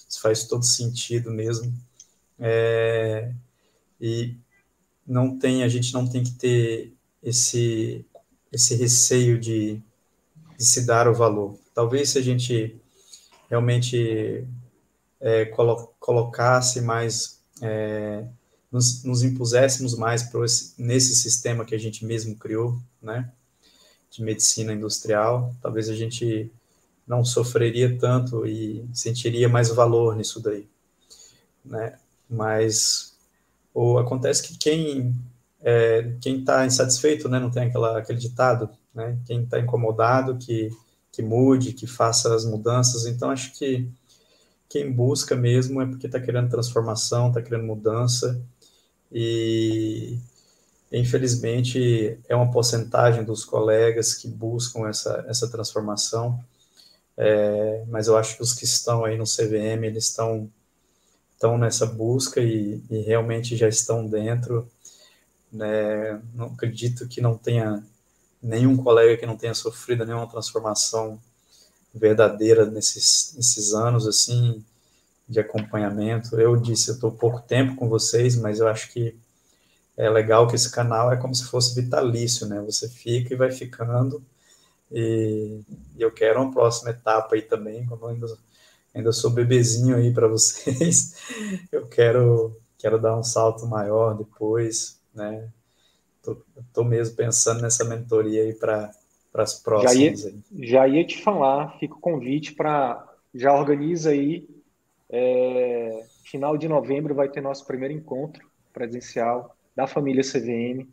isso faz todo sentido mesmo. É, e não tem, a gente não tem que ter esse esse receio de, de se dar o valor. Talvez se a gente realmente é, colo colocasse mais, é, nos, nos, impuséssemos mais esse, nesse sistema que a gente mesmo criou, né, de medicina industrial, talvez a gente não sofreria tanto e sentiria mais valor nisso daí, né, mas ou acontece que quem é, quem está insatisfeito, né, não tem aquela, aquele ditado, né, quem está incomodado, que, que mude, que faça as mudanças, então acho que quem busca mesmo é porque está querendo transformação, está querendo mudança, e infelizmente é uma porcentagem dos colegas que buscam essa, essa transformação, é, mas eu acho que os que estão aí no CVM, eles estão, estão nessa busca e, e realmente já estão dentro, né? Não acredito que não tenha nenhum colega que não tenha sofrido nenhuma transformação verdadeira nesses, nesses anos assim de acompanhamento. Eu disse, eu estou pouco tempo com vocês, mas eu acho que é legal que esse canal é como se fosse vitalício, né? Você fica e vai ficando E, e eu quero uma próxima etapa aí também, como ainda, ainda sou bebezinho aí para vocês, eu quero, quero dar um salto maior depois, né? Tô, tô mesmo pensando nessa mentoria aí para as próximas. Já ia, já ia te falar, fica o convite para já organiza aí. É, final de novembro vai ter nosso primeiro encontro presencial da família CVM.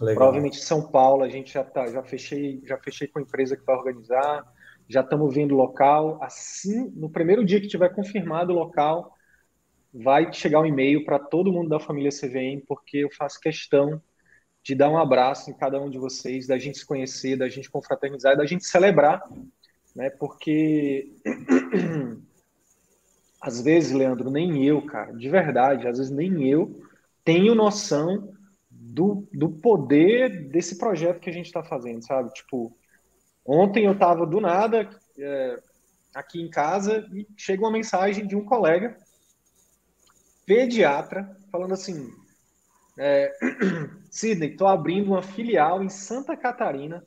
Legal. Provavelmente São Paulo, a gente já tá, já fechei, já fechei com a empresa que vai organizar, já estamos vendo o local. Assim, no primeiro dia que tiver confirmado o local, vai chegar um e-mail para todo mundo da família CVM, porque eu faço questão de dar um abraço em cada um de vocês, da gente se conhecer, da gente confraternizar, da gente celebrar, né? Porque às vezes, Leandro, nem eu, cara, de verdade, às vezes nem eu tenho noção do, do poder desse projeto que a gente está fazendo, sabe? Tipo, ontem eu estava do nada é, aqui em casa e chega uma mensagem de um colega pediatra falando assim: é, Sidney, estou abrindo uma filial em Santa Catarina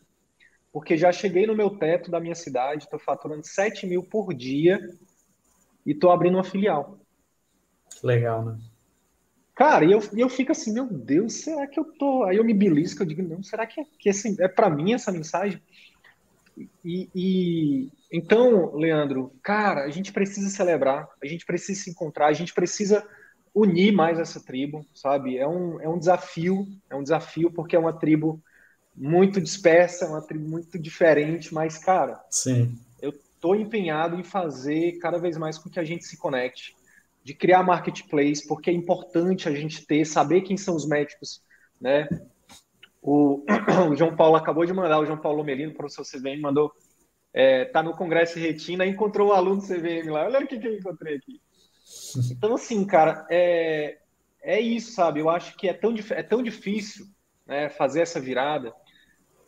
porque já cheguei no meu teto da minha cidade, estou faturando 7 mil por dia e estou abrindo uma filial. Legal, né? Cara, e eu, eu fico assim, meu Deus, será que eu tô. Aí eu me belisco, eu digo, não, será que, é, que esse, é para mim essa mensagem? E, e, então, Leandro, cara, a gente precisa celebrar, a gente precisa se encontrar, a gente precisa unir mais essa tribo, sabe? É um, é um desafio, é um desafio porque é uma tribo muito dispersa, é uma tribo muito diferente, mas, cara, Sim. Tô empenhado em fazer cada vez mais com que a gente se conecte de criar marketplace, porque é importante a gente ter, saber quem são os médicos, né? O, o João Paulo acabou de mandar, o João Paulo Melino, professor CVM, mandou, é, tá no Congresso Retina encontrou o aluno do CVM lá. Olha o que, que eu encontrei aqui. Então, assim, cara, é, é isso, sabe? Eu acho que é tão, é tão difícil né, fazer essa virada.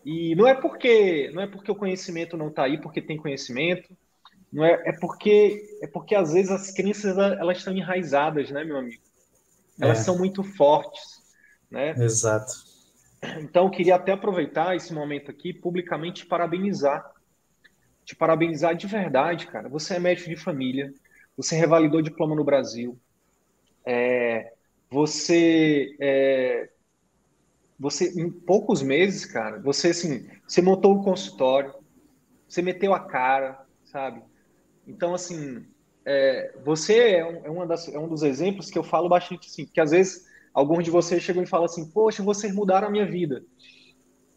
E não é porque não é porque o conhecimento não está aí, porque tem conhecimento, não é, é porque é porque às vezes as crenças elas estão enraizadas, né, meu amigo? Elas é. são muito fortes, né? Exato. Então eu queria até aproveitar esse momento aqui publicamente parabenizar, te parabenizar de verdade, cara. Você é médico de família, você revalidou diploma no Brasil, é, você é, você em poucos meses, cara, você assim, você montou um consultório, você meteu a cara, sabe? Então, assim, é, você é, um, é, uma das, é um dos exemplos que eu falo bastante, assim, que às vezes alguns de vocês chegam e falam assim, poxa, vocês mudaram a minha vida.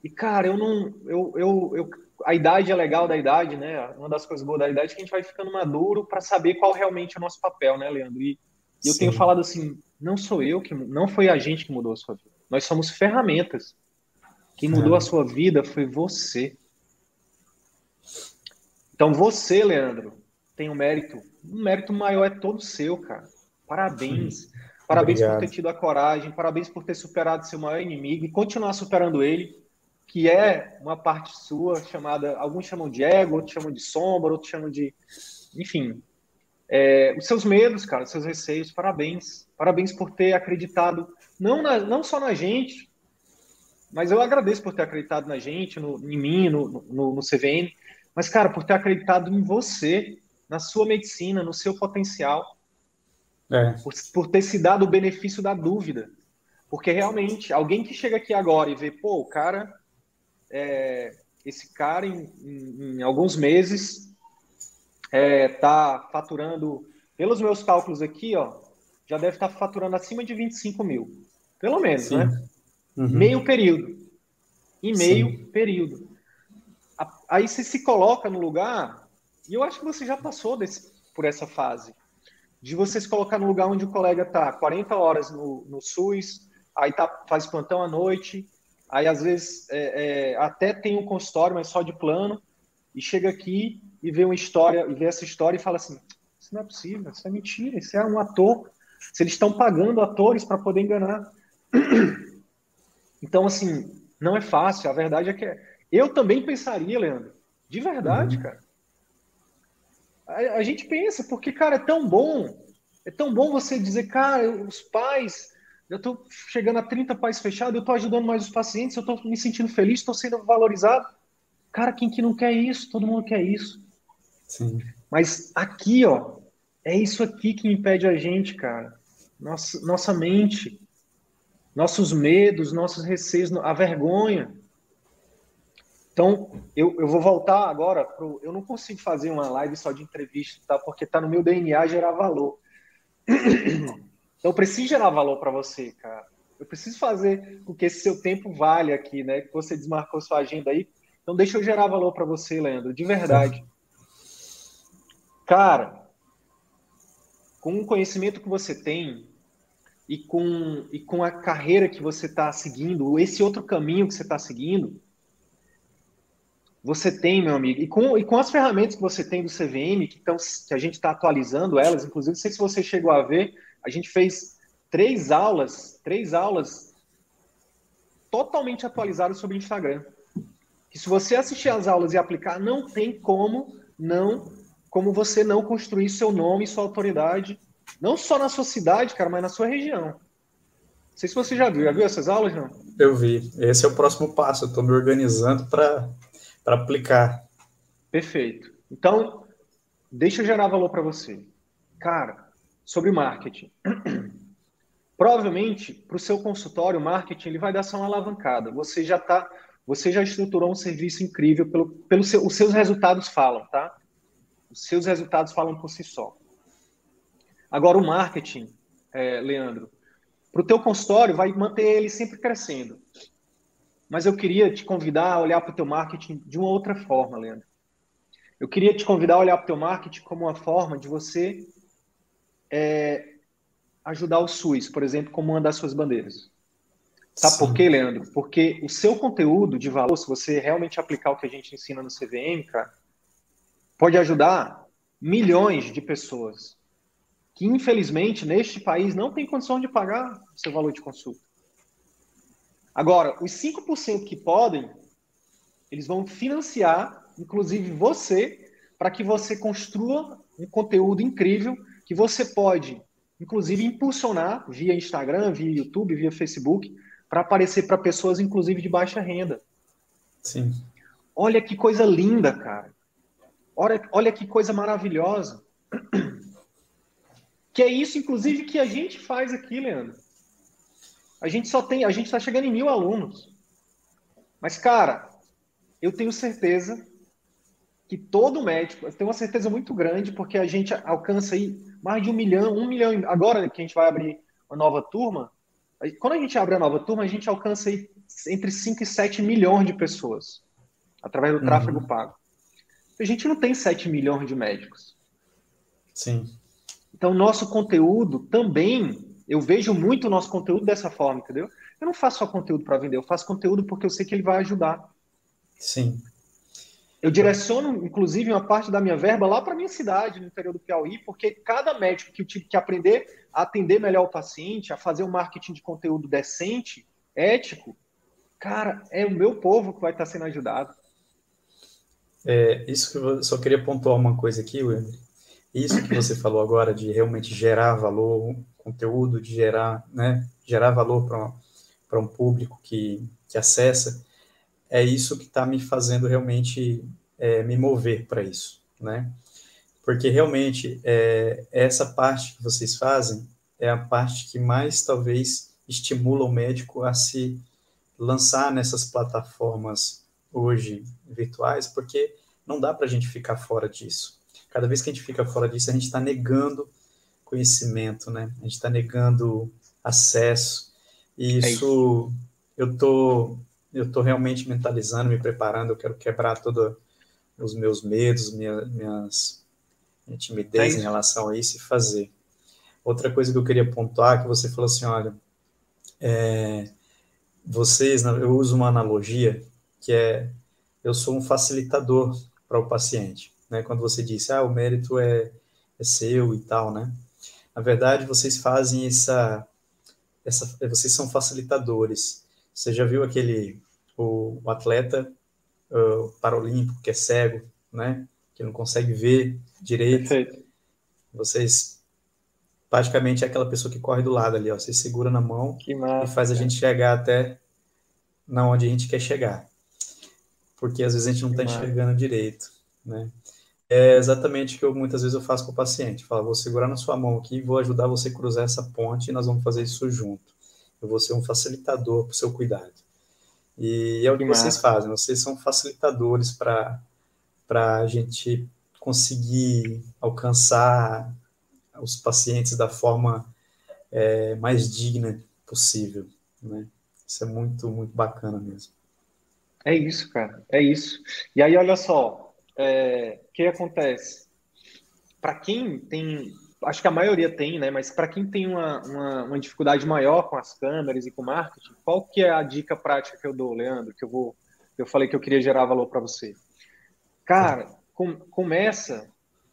E, cara, eu não. Eu, eu, eu, a idade é legal da idade, né? Uma das coisas boas da idade é que a gente vai ficando maduro para saber qual realmente é o nosso papel, né, Leandro? E, e eu tenho falado assim: não sou eu que. Não foi a gente que mudou a sua vida. Nós somos ferramentas. Quem mudou a sua vida foi você. Então, você, Leandro, tem um mérito. Um mérito maior é todo seu, cara. Parabéns. Sim. Parabéns Obrigado. por ter tido a coragem, parabéns por ter superado seu maior inimigo e continuar superando ele, que é uma parte sua chamada, alguns chamam de ego, outros chamam de sombra, outros chamam de, enfim, é, os seus medos, cara, os seus receios. Parabéns, parabéns por ter acreditado não na, não só na gente, mas eu agradeço por ter acreditado na gente, no, em mim, no, no, no CVN, mas cara, por ter acreditado em você, na sua medicina, no seu potencial, é. por, por ter se dado o benefício da dúvida. Porque realmente, alguém que chega aqui agora e vê, pô, o cara, é, esse cara em, em, em, alguns meses é, tá faturando, pelos meus cálculos aqui, ó, já deve estar faturando acima de 25 mil. Pelo menos, Sim. né? Uhum. Meio período. E meio Sim. período. Aí você se coloca no lugar e eu acho que você já passou desse, por essa fase. De você se colocar no lugar onde o colega está 40 horas no, no SUS, aí tá, faz plantão à noite, aí às vezes é, é, até tem um consultório, mas só de plano, e chega aqui e vê uma história, e vê essa história e fala assim: isso não é possível, isso é mentira, isso é um ator. Se eles estão pagando atores para poder enganar. Então, assim, não é fácil. A verdade é que é... eu também pensaria, Leandro, de verdade, uhum. cara a, a, gente pensa, porque, cara, é tão bom. É tão bom você dizer, cara, os pais, eu estou chegando a 30 pais fechados, eu estou ajudando mais os pacientes, eu estou me sentindo feliz, estou sendo valorizado. Cara, quem que não quer isso? Todo mundo quer isso. Sim. Mas aqui, ó, é isso aqui que impede a gente, cara. Nossa, nossa mente, nossos medos, nossos receios, a vergonha. Então, eu, eu vou voltar agora pro. Eu não consigo fazer uma live só de entrevista, tá? Porque tá no meu DNA gerar valor. Então, eu preciso gerar valor para você, cara. Eu preciso fazer com que esse seu tempo vale aqui, né? Que você desmarcou sua agenda aí. Então, deixa eu gerar valor para você, Leandro, de verdade. Cara, com o conhecimento que você tem e com, e com a carreira que você está seguindo, esse outro caminho que você está seguindo, você tem, meu amigo, e com, e com as ferramentas que você tem do CVM, que, tão, que a gente está atualizando elas, inclusive, não sei se você chegou a ver, a gente fez três aulas, três aulas totalmente atualizadas sobre Instagram. Que se você assistir às aulas e aplicar, não tem como não, como você não construir seu nome e sua autoridade, não só na sua cidade, cara, mas na sua região. Não sei se você já viu, já viu essas aulas, não? Eu vi. Esse é o próximo passo. Eu estou me organizando para para aplicar. Perfeito. Então, deixa eu gerar valor para você. Cara, sobre marketing. Provavelmente, para o seu consultório, marketing ele vai dar só uma alavancada. Você já tá, você já estruturou um serviço incrível pelo, pelo seu, os seus resultados falam, tá? Os seus resultados falam por si só. Agora, o marketing, é, Leandro, para o teu consultório vai manter ele sempre crescendo. Mas eu queria te convidar a olhar para o teu marketing de uma outra forma, Leandro. Eu queria te convidar a olhar para o teu marketing como uma forma de você é, ajudar o SUS, por exemplo, como uma das suas bandeiras. Sabe Sim. por quê, Leandro? Porque o seu conteúdo de valor, se você realmente aplicar o que a gente ensina no CVM, cara, pode ajudar milhões de pessoas que, infelizmente, neste país não tem condição de pagar o seu valor de consulta. Agora, os 5% que podem, eles vão financiar, inclusive você, para que você construa um conteúdo incrível que você pode, inclusive, impulsionar via Instagram, via YouTube, via Facebook, para aparecer para pessoas, inclusive, de baixa renda. Sim. Olha que coisa linda, cara. Olha, olha que coisa maravilhosa. Que é isso, inclusive, que a gente faz aqui, Leandro. A gente só tem, a gente está chegando em mil alunos. Mas, cara, eu tenho certeza que todo médico, eu tenho uma certeza muito grande, porque a gente alcança aí mais de um milhão, um milhão, agora que a gente vai abrir uma nova turma, quando a gente abre a nova turma, a gente alcança aí entre 5 e 7 milhões de pessoas, através do tráfego uhum. pago. A gente não tem 7 milhões de médicos. Sim. Então, nosso conteúdo também eu vejo muito o nosso conteúdo dessa forma, entendeu? Eu não faço só conteúdo para vender, eu faço conteúdo porque eu sei que ele vai ajudar. Sim. Eu direciono, inclusive, uma parte da minha verba lá para minha cidade, no interior do Piauí, porque cada médico que eu tive que aprender a atender melhor o paciente, a fazer um marketing de conteúdo decente, ético, cara, é o meu povo que vai estar sendo ajudado. É, isso que eu só queria pontuar uma coisa aqui, Wender. Isso que você falou agora de realmente gerar valor, conteúdo, de gerar, né, gerar valor para um público que, que acessa, é isso que está me fazendo realmente é, me mover para isso, né? Porque realmente é, essa parte que vocês fazem é a parte que mais talvez estimula o médico a se lançar nessas plataformas hoje virtuais, porque não dá para a gente ficar fora disso. Cada vez que a gente fica fora disso, a gente está negando conhecimento, né? A gente está negando acesso. E isso, é isso, eu tô, eu tô realmente mentalizando, me preparando. Eu quero quebrar todos os meus medos, minha, minhas minha timidez é em relação a isso e fazer. Outra coisa que eu queria pontuar que você falou assim, olha, é, vocês, eu uso uma analogia que é, eu sou um facilitador para o paciente, né? Quando você disse, ah, o mérito é, é seu e tal, né? Na verdade, vocês fazem essa, essa vocês são facilitadores. Você já viu aquele o, o atleta uh, paralímpico que é cego, né? Que não consegue ver direito. Perfeito. Vocês praticamente é aquela pessoa que corre do lado ali, ó. Você segura na mão massa, e faz a gente chegar até na onde a gente quer chegar. Porque às vezes a gente não está enxergando direito, né? É exatamente o que eu, muitas vezes eu faço com o paciente. Falo, vou segurar na sua mão aqui, vou ajudar você a cruzar essa ponte e nós vamos fazer isso junto. Eu vou ser um facilitador para o seu cuidado. E é o que, que vocês fazem, vocês são facilitadores para a gente conseguir alcançar os pacientes da forma é, mais digna possível, né? Isso é muito, muito bacana mesmo. É isso, cara, é isso. E aí, olha só, é, o que acontece? Para quem tem, acho que a maioria tem, né? Mas para quem tem uma, uma, uma, dificuldade maior com as câmeras e com marketing, qual que é a dica prática que eu dou, Leandro? Que eu vou, eu falei que eu queria gerar valor para você. Cara, com, começa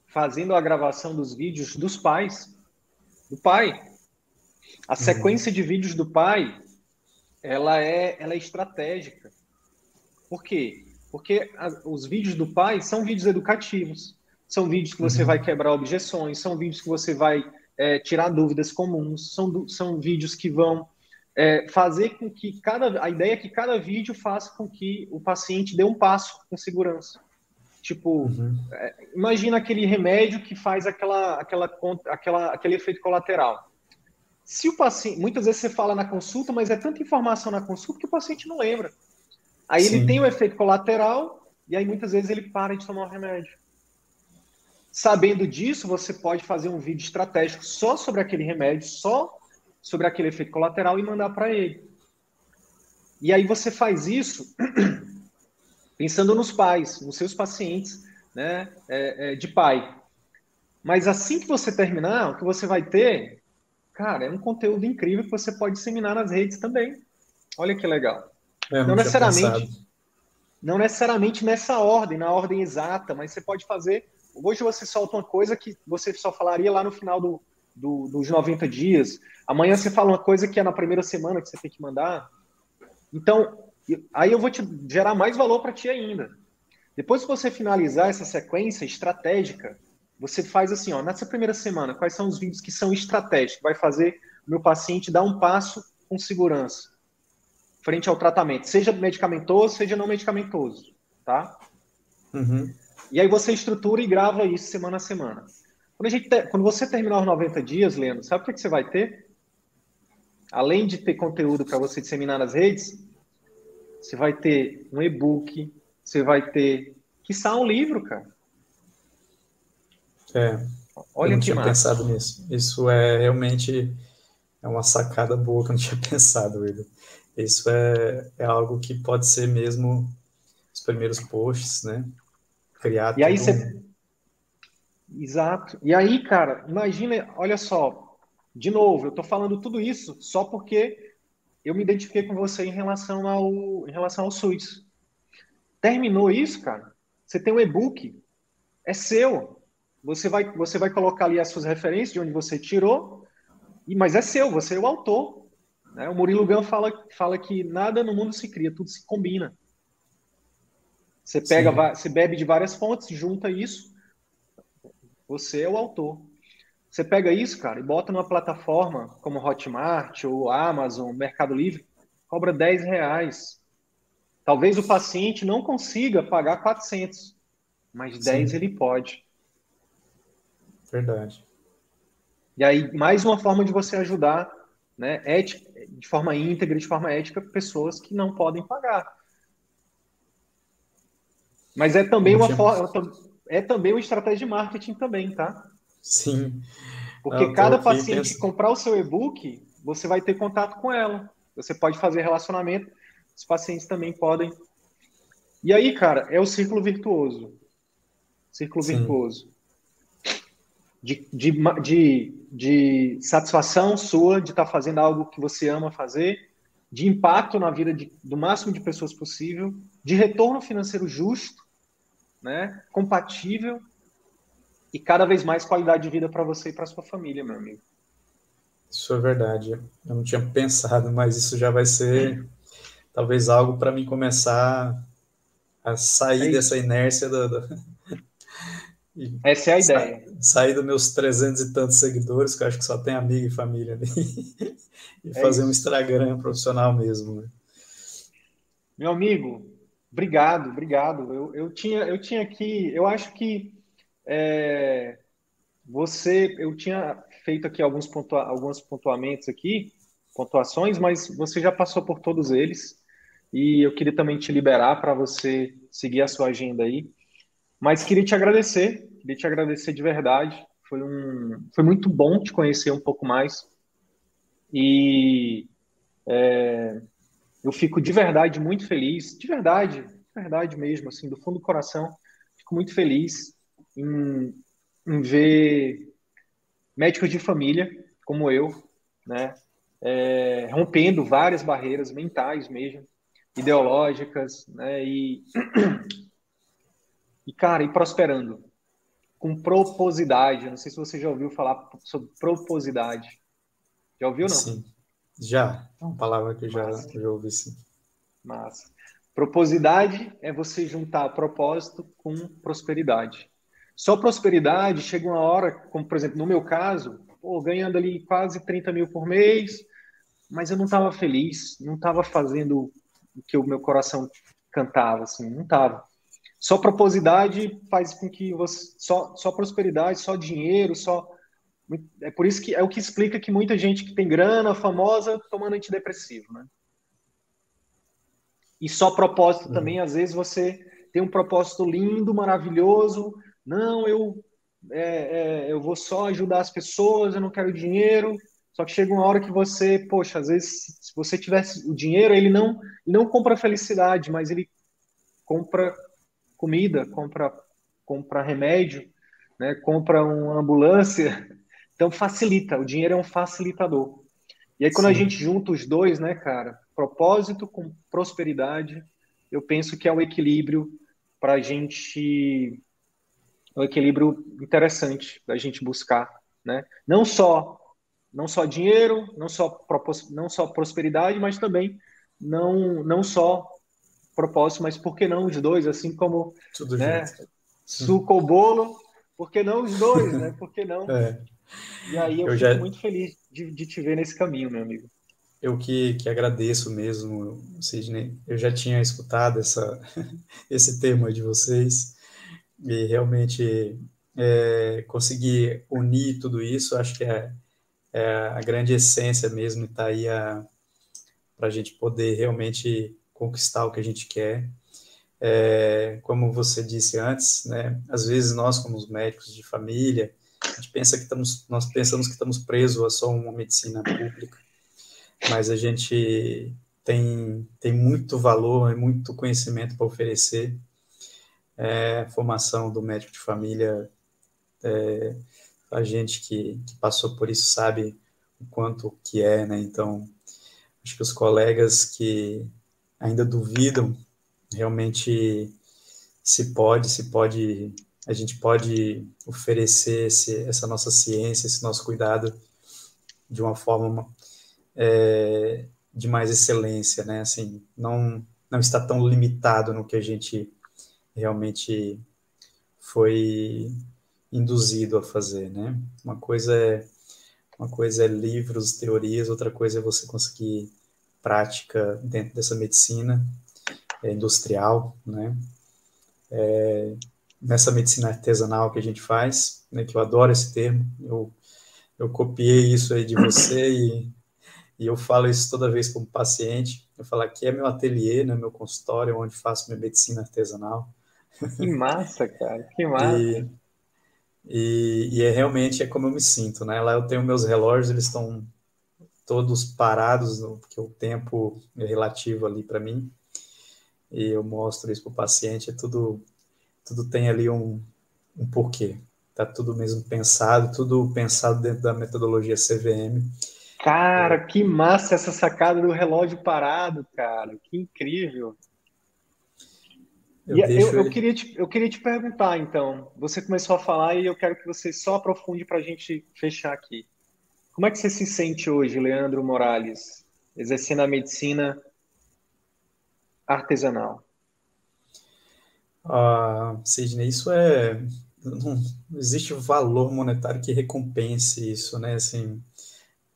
fazendo a gravação dos vídeos dos pais, do pai. A uhum. sequência de vídeos do pai, ela é, ela é estratégica. Por quê? Porque a, os vídeos do pai são vídeos educativos, são vídeos que você uhum. vai quebrar objeções, são vídeos que você vai é, tirar dúvidas comuns, são, são vídeos que vão é, fazer com que cada. A ideia é que cada vídeo faça com que o paciente dê um passo com segurança. Tipo, uhum. é, imagina aquele remédio que faz aquela, aquela, aquela, aquele efeito colateral. Se o paciente, muitas vezes você fala na consulta, mas é tanta informação na consulta que o paciente não lembra. Aí Sim. ele tem o efeito colateral e aí muitas vezes ele para de tomar o remédio. Sabendo disso, você pode fazer um vídeo estratégico só sobre aquele remédio, só sobre aquele efeito colateral e mandar para ele. E aí você faz isso pensando nos pais, nos seus pacientes, né, é, é, de pai. Mas assim que você terminar, o que você vai ter, cara, é um conteúdo incrível que você pode disseminar nas redes também. Olha que legal. É, não necessariamente, não necessariamente nessa ordem, na ordem exata, mas você pode fazer. Hoje você solta uma coisa que você só falaria lá no final do, do, dos 90 dias. Amanhã você fala uma coisa que é na primeira semana que você tem que mandar. Então, aí eu vou te gerar mais valor para ti ainda. Depois que você finalizar essa sequência estratégica, você faz assim, ó, nessa primeira semana, quais são os vídeos que são estratégicos, vai fazer o meu paciente dar um passo com segurança frente ao tratamento, seja medicamentoso, seja não medicamentoso, tá? Uhum. E aí você estrutura e grava isso semana a semana. Quando, a gente quando você terminar os 90 dias, Leandro, sabe o que, que você vai ter? Além de ter conteúdo para você disseminar nas redes, você vai ter um e-book, você vai ter, que um livro, cara. É. Olha eu não tinha massa. pensado nisso. Isso é realmente é uma sacada boa que eu não tinha pensado, William. Isso é, é algo que pode ser mesmo os primeiros posts, né? Criar e aí você... Um... Exato. E aí, cara, imagina, olha só, de novo, eu tô falando tudo isso só porque eu me identifiquei com você em relação ao em relação ao SUS. Terminou isso, cara? Você tem um e-book, é seu. Você vai você vai colocar ali as suas referências de onde você tirou, mas é seu, você é o autor. Né? O Murilo Gun fala, fala que nada no mundo se cria, tudo se combina. Você pega, você bebe de várias fontes, junta isso, você é o autor. Você pega isso, cara, e bota numa plataforma como Hotmart ou Amazon, Mercado Livre, cobra 10 reais. Talvez o paciente não consiga pagar 400, mas 10 Sim. ele pode. Verdade. E aí, mais uma forma de você ajudar né, ética, de forma íntegra, de forma ética, pessoas que não podem pagar. Mas é também uma forma, é também uma estratégia de marketing também, tá? Sim. Porque cada paciente que comprar o seu e-book, você vai ter contato com ela. Você pode fazer relacionamento, os pacientes também podem. E aí, cara, é o círculo virtuoso. Círculo Sim. virtuoso de, de, de, de satisfação sua de estar tá fazendo algo que você ama fazer, de impacto na vida de, do máximo de pessoas possível, de retorno financeiro justo, né, compatível e cada vez mais qualidade de vida para você e para sua família, meu amigo. Isso é verdade. Eu não tinha pensado, mas isso já vai ser talvez algo para mim começar a sair é dessa inércia do, do, essa é a ideia. Sair dos meus 300 e tantos seguidores, que eu acho que só tem amigo e família ali, e é fazer isso. um Instagram profissional mesmo. Né? Meu amigo, Obrigado, obrigado. Eu, eu, tinha, eu tinha aqui, eu acho que é, você, eu tinha feito aqui alguns, pontua, alguns pontuamentos aqui, pontuações, mas você já passou por todos eles e eu queria também te liberar para você seguir a sua agenda aí. Mas queria te agradecer, queria te agradecer de verdade. Foi, um, foi muito bom te conhecer um pouco mais. E é, eu fico de verdade muito feliz, de verdade, de verdade mesmo, assim, do fundo do coração, fico muito feliz em, em ver médicos de família como eu, né, é, rompendo várias barreiras mentais mesmo, ideológicas, né, e, e cara, e prosperando com proposidade. Não sei se você já ouviu falar sobre proposidade. Já ouviu não? Sim. Já, é uma palavra que eu já, já ouvi sim. Massa. Proposidade é você juntar propósito com prosperidade. Só prosperidade chega uma hora, como por exemplo no meu caso, pô, ganhando ali quase 30 mil por mês, mas eu não estava feliz, não estava fazendo o que o meu coração cantava, assim, não estava. Só proposidade faz com que você só, só prosperidade, só dinheiro, só é por isso que é o que explica que muita gente que tem grana, famosa, tomando antidepressivo, né? E só propósito uhum. também, às vezes você tem um propósito lindo, maravilhoso. Não, eu é, é, eu vou só ajudar as pessoas, eu não quero dinheiro. Só que chega uma hora que você, poxa, às vezes, se você tivesse o dinheiro, ele não, ele não compra felicidade, mas ele compra comida, compra, compra remédio, né, compra uma ambulância, então facilita, o dinheiro é um facilitador. E aí quando Sim. a gente junta os dois, né, cara, propósito com prosperidade, eu penso que é um equilíbrio para a gente, um equilíbrio interessante da gente buscar, né? Não só não só dinheiro, não só não só prosperidade, mas também não não só propósito, mas por que não os dois, assim como Tudo né, suco ou bolo, por que não os dois, né? Por que não? É. E aí eu, eu fico já... muito feliz de, de, te ver nesse caminho, meu amigo. Eu que, que agradeço mesmo, Sidney. Eu já tinha escutado essa, esse termo de vocês e realmente é, conseguir unir tudo isso, acho que é, é a grande essência mesmo, está aí para a gente poder realmente conquistar o que a gente quer. É, como você disse antes, né, às vezes nós, como os médicos de família, a gente pensa que estamos, nós pensamos que estamos presos a só uma medicina pública, mas a gente tem, tem muito valor, muito conhecimento para oferecer. É, a formação do médico de família, é, a gente que, que, passou por isso sabe o quanto que é, né? Então, acho que os colegas que ainda duvidam, realmente se pode, se pode a gente pode oferecer esse, essa nossa ciência, esse nosso cuidado de uma forma é, de mais excelência, né? Assim, não não está tão limitado no que a gente realmente foi induzido a fazer, né? Uma coisa é uma coisa é livros, teorias, outra coisa é você conseguir prática dentro dessa medicina é, industrial, né? É, nessa medicina artesanal que a gente faz, né, que eu adoro esse termo, eu, eu copiei isso aí de você e, e eu falo isso toda vez como paciente, eu falo aqui é meu ateliê, né, meu consultório, onde faço minha medicina artesanal. Que massa, cara, que massa. E, e, e, é realmente é como eu me sinto, né, lá eu tenho meus relógios, eles estão todos parados, porque o tempo é relativo ali para mim, e eu mostro isso para o paciente, é tudo tudo tem ali um, um porquê. Tá tudo mesmo pensado, tudo pensado dentro da metodologia CVM. Cara, é. que massa essa sacada do relógio parado, cara. Que incrível. Eu, eu, eu, queria te, eu queria te perguntar, então. Você começou a falar e eu quero que você só aprofunde para a gente fechar aqui. Como é que você se sente hoje, Leandro Morales, exercendo a medicina artesanal? Ah, Sidney, isso é. Não, existe valor monetário que recompense isso, né? Assim,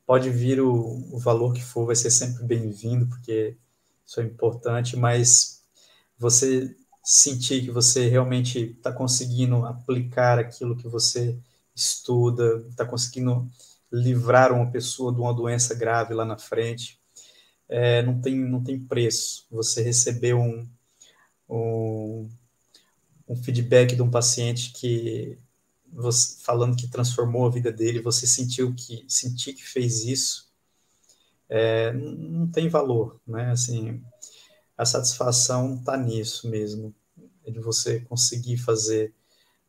pode vir o, o valor que for, vai ser sempre bem-vindo, porque isso é importante, mas você sentir que você realmente está conseguindo aplicar aquilo que você estuda, está conseguindo livrar uma pessoa de uma doença grave lá na frente, é, não, tem, não tem preço. Você receber um, um, um feedback de um paciente que você, falando que transformou a vida dele, você sentiu que sentir que fez isso, é, não tem valor, né? Assim, a satisfação está nisso mesmo, de você conseguir fazer,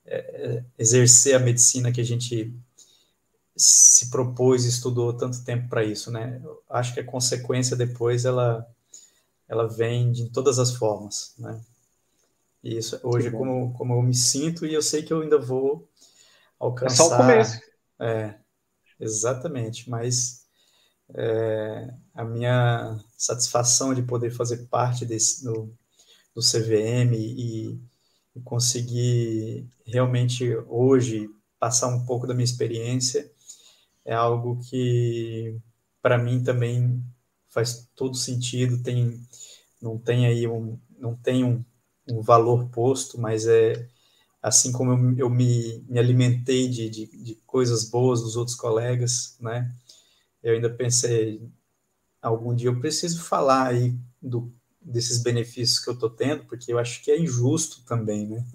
é, é, exercer a medicina que a gente se propôs e estudou tanto tempo para isso, né? Eu acho que a consequência depois ela ela vem de todas as formas, né? E isso hoje como como eu me sinto e eu sei que eu ainda vou alcançar. É só o começo. É, exatamente. Mas é, a minha satisfação de poder fazer parte desse do, do CVM e, e conseguir realmente hoje passar um pouco da minha experiência é algo que para mim também faz todo sentido tem não tem aí um não tem um, um valor posto mas é assim como eu, eu me, me, alimentei de, de, de, coisas boas dos outros colegas, né? Eu ainda pensei, algum dia eu preciso falar aí do, desses benefícios que eu estou tendo, porque eu acho que é injusto também, né?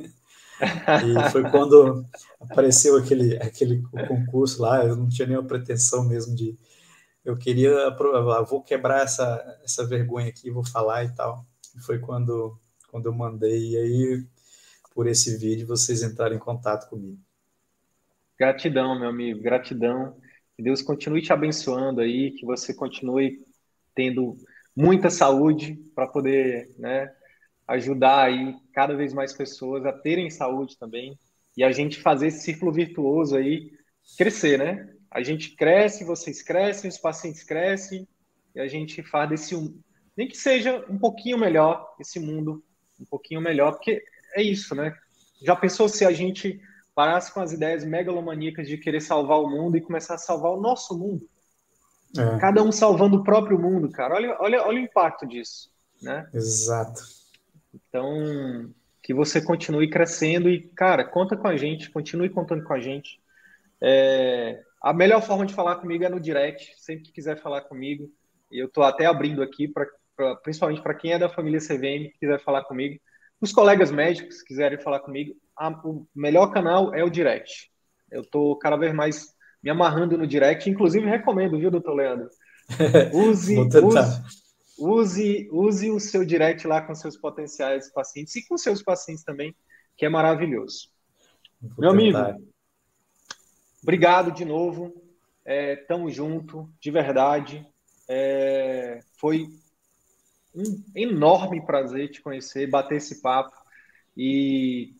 E foi quando apareceu aquele, aquele concurso lá, eu não tinha nenhuma pretensão mesmo de. Eu queria, vou quebrar essa, essa vergonha aqui, vou falar e tal. E foi quando, quando eu mandei, e aí por esse vídeo vocês entrarem em contato comigo. Gratidão, meu amigo, gratidão. Que Deus continue te abençoando aí, que você continue tendo muita saúde para poder né, ajudar aí cada vez mais pessoas a terem saúde também e a gente fazer esse círculo virtuoso aí crescer, né? A gente cresce, vocês crescem, os pacientes crescem e a gente faz desse nem que seja um pouquinho melhor esse mundo, um pouquinho melhor, porque é isso, né? Já pensou se a gente parasse com as ideias megalomaníacas de querer salvar o mundo e começar a salvar o nosso mundo? É. Cada um salvando o próprio mundo, cara. Olha, olha, olha o impacto disso, né? Exato. Então, que você continue crescendo e, cara, conta com a gente, continue contando com a gente. É, a melhor forma de falar comigo é no direct, sempre que quiser falar comigo. E eu estou até abrindo aqui, pra, pra principalmente para quem é da família CVM, que quiser falar comigo. Os colegas médicos quiserem falar comigo, a, o melhor canal é o direct. Eu estou cada vez mais me amarrando no direct, inclusive recomendo, viu, doutor Leandro? Use, use, use, use o seu direct lá com seus potenciais pacientes e com seus pacientes também, que é maravilhoso. Vou Meu tentar. amigo, obrigado de novo. É, tamo junto, de verdade. É, foi um enorme prazer te conhecer, bater esse papo e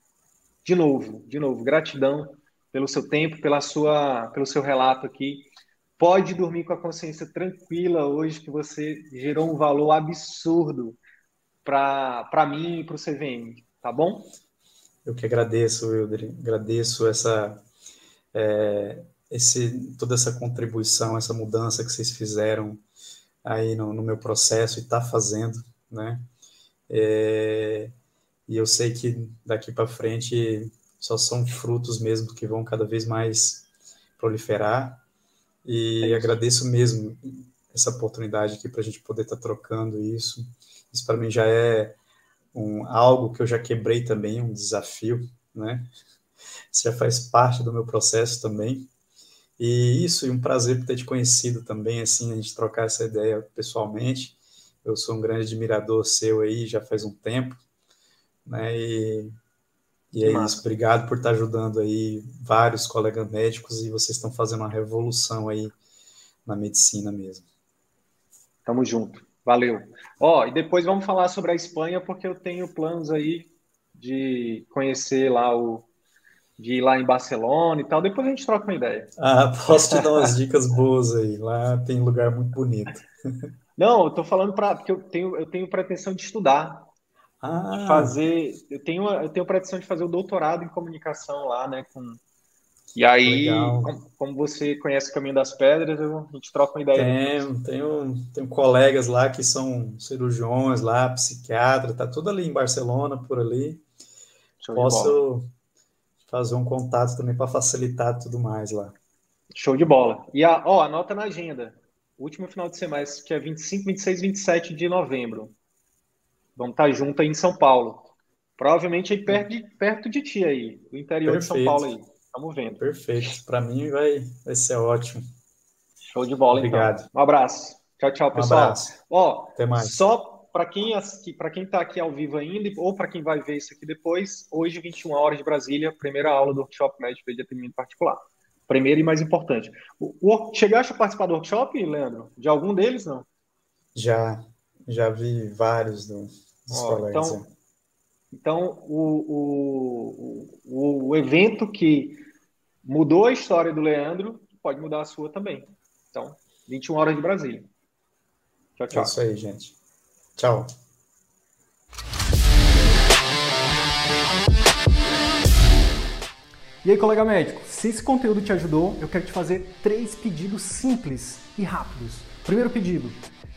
de novo, de novo, gratidão pelo seu tempo, pela sua, pelo seu relato aqui. Pode dormir com a consciência tranquila hoje que você gerou um valor absurdo para mim e para o CVM, tá bom? Eu que agradeço, Wilder, agradeço essa, é, esse, toda essa contribuição, essa mudança que vocês fizeram aí no, no meu processo e está fazendo, né? É, e eu sei que daqui para frente só são frutos mesmo que vão cada vez mais proliferar. E é agradeço mesmo essa oportunidade aqui para a gente poder estar tá trocando isso. Isso para mim já é um, algo que eu já quebrei também, um desafio, né? Isso já faz parte do meu processo também. E isso, e um prazer ter te conhecido também, assim, a gente trocar essa ideia pessoalmente. Eu sou um grande admirador seu aí já faz um tempo, né? E, e é isso, obrigado por estar ajudando aí vários colegas médicos e vocês estão fazendo uma revolução aí na medicina mesmo. Tamo junto, valeu. Ó, e depois vamos falar sobre a Espanha, porque eu tenho planos aí de conhecer lá o, de ir lá em Barcelona e tal. Depois a gente troca uma ideia. Ah, posso te dar umas dicas boas aí. Lá tem lugar muito bonito. Não, eu tô falando para porque eu tenho eu tenho pretensão de estudar, ah. fazer, eu tenho eu tenho pretensão de fazer o doutorado em comunicação lá, né, com E aí, como, como, você conhece o Caminho das Pedras, a gente troca uma ideia. Tenho, tenho, tenho colegas lá que são cirurgiões lá, psiquiatra, tá tudo ali em Barcelona, por ali. Show Posso fazer um contato também para facilitar tudo mais lá. Show de bola. E a, ó, anota na agenda. Último final de semestre, que é 25, 26, 27 de novembro. Vamos estar tá junto aí em São Paulo. Provavelmente aí perto de, perto de ti aí, do interior Perfeito. de São Paulo aí. Estamos vendo. Perfeito. Para mim vai, vai ser ótimo. Show de bola, então. Obrigado. então. Um abraço. Tchau, tchau, pessoal. Um abraço. Ó, Até mais. Só para quem para quem está aqui ao vivo ainda ou para quem vai ver isso aqui depois, hoje 21 horas de Brasília, primeira aula do workshop médico de atendimento particular. Primeiro e mais importante. O, o, chegaste a participar do workshop, Leandro? De algum deles, não? Já, já vi vários do, Ó. Então, é. Então, o, o, o, evento que mudou a história do Leandro pode mudar a sua também. Então, 21 horas de Brasília. Tchau, tchau. É isso aí, gente. Tchau. E aí, colega médico, se esse conteúdo te ajudou, eu quero te fazer três pedidos simples e rápidos. Primeiro pedido,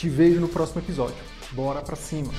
Te vejo no próximo episódio. Bora pra cima!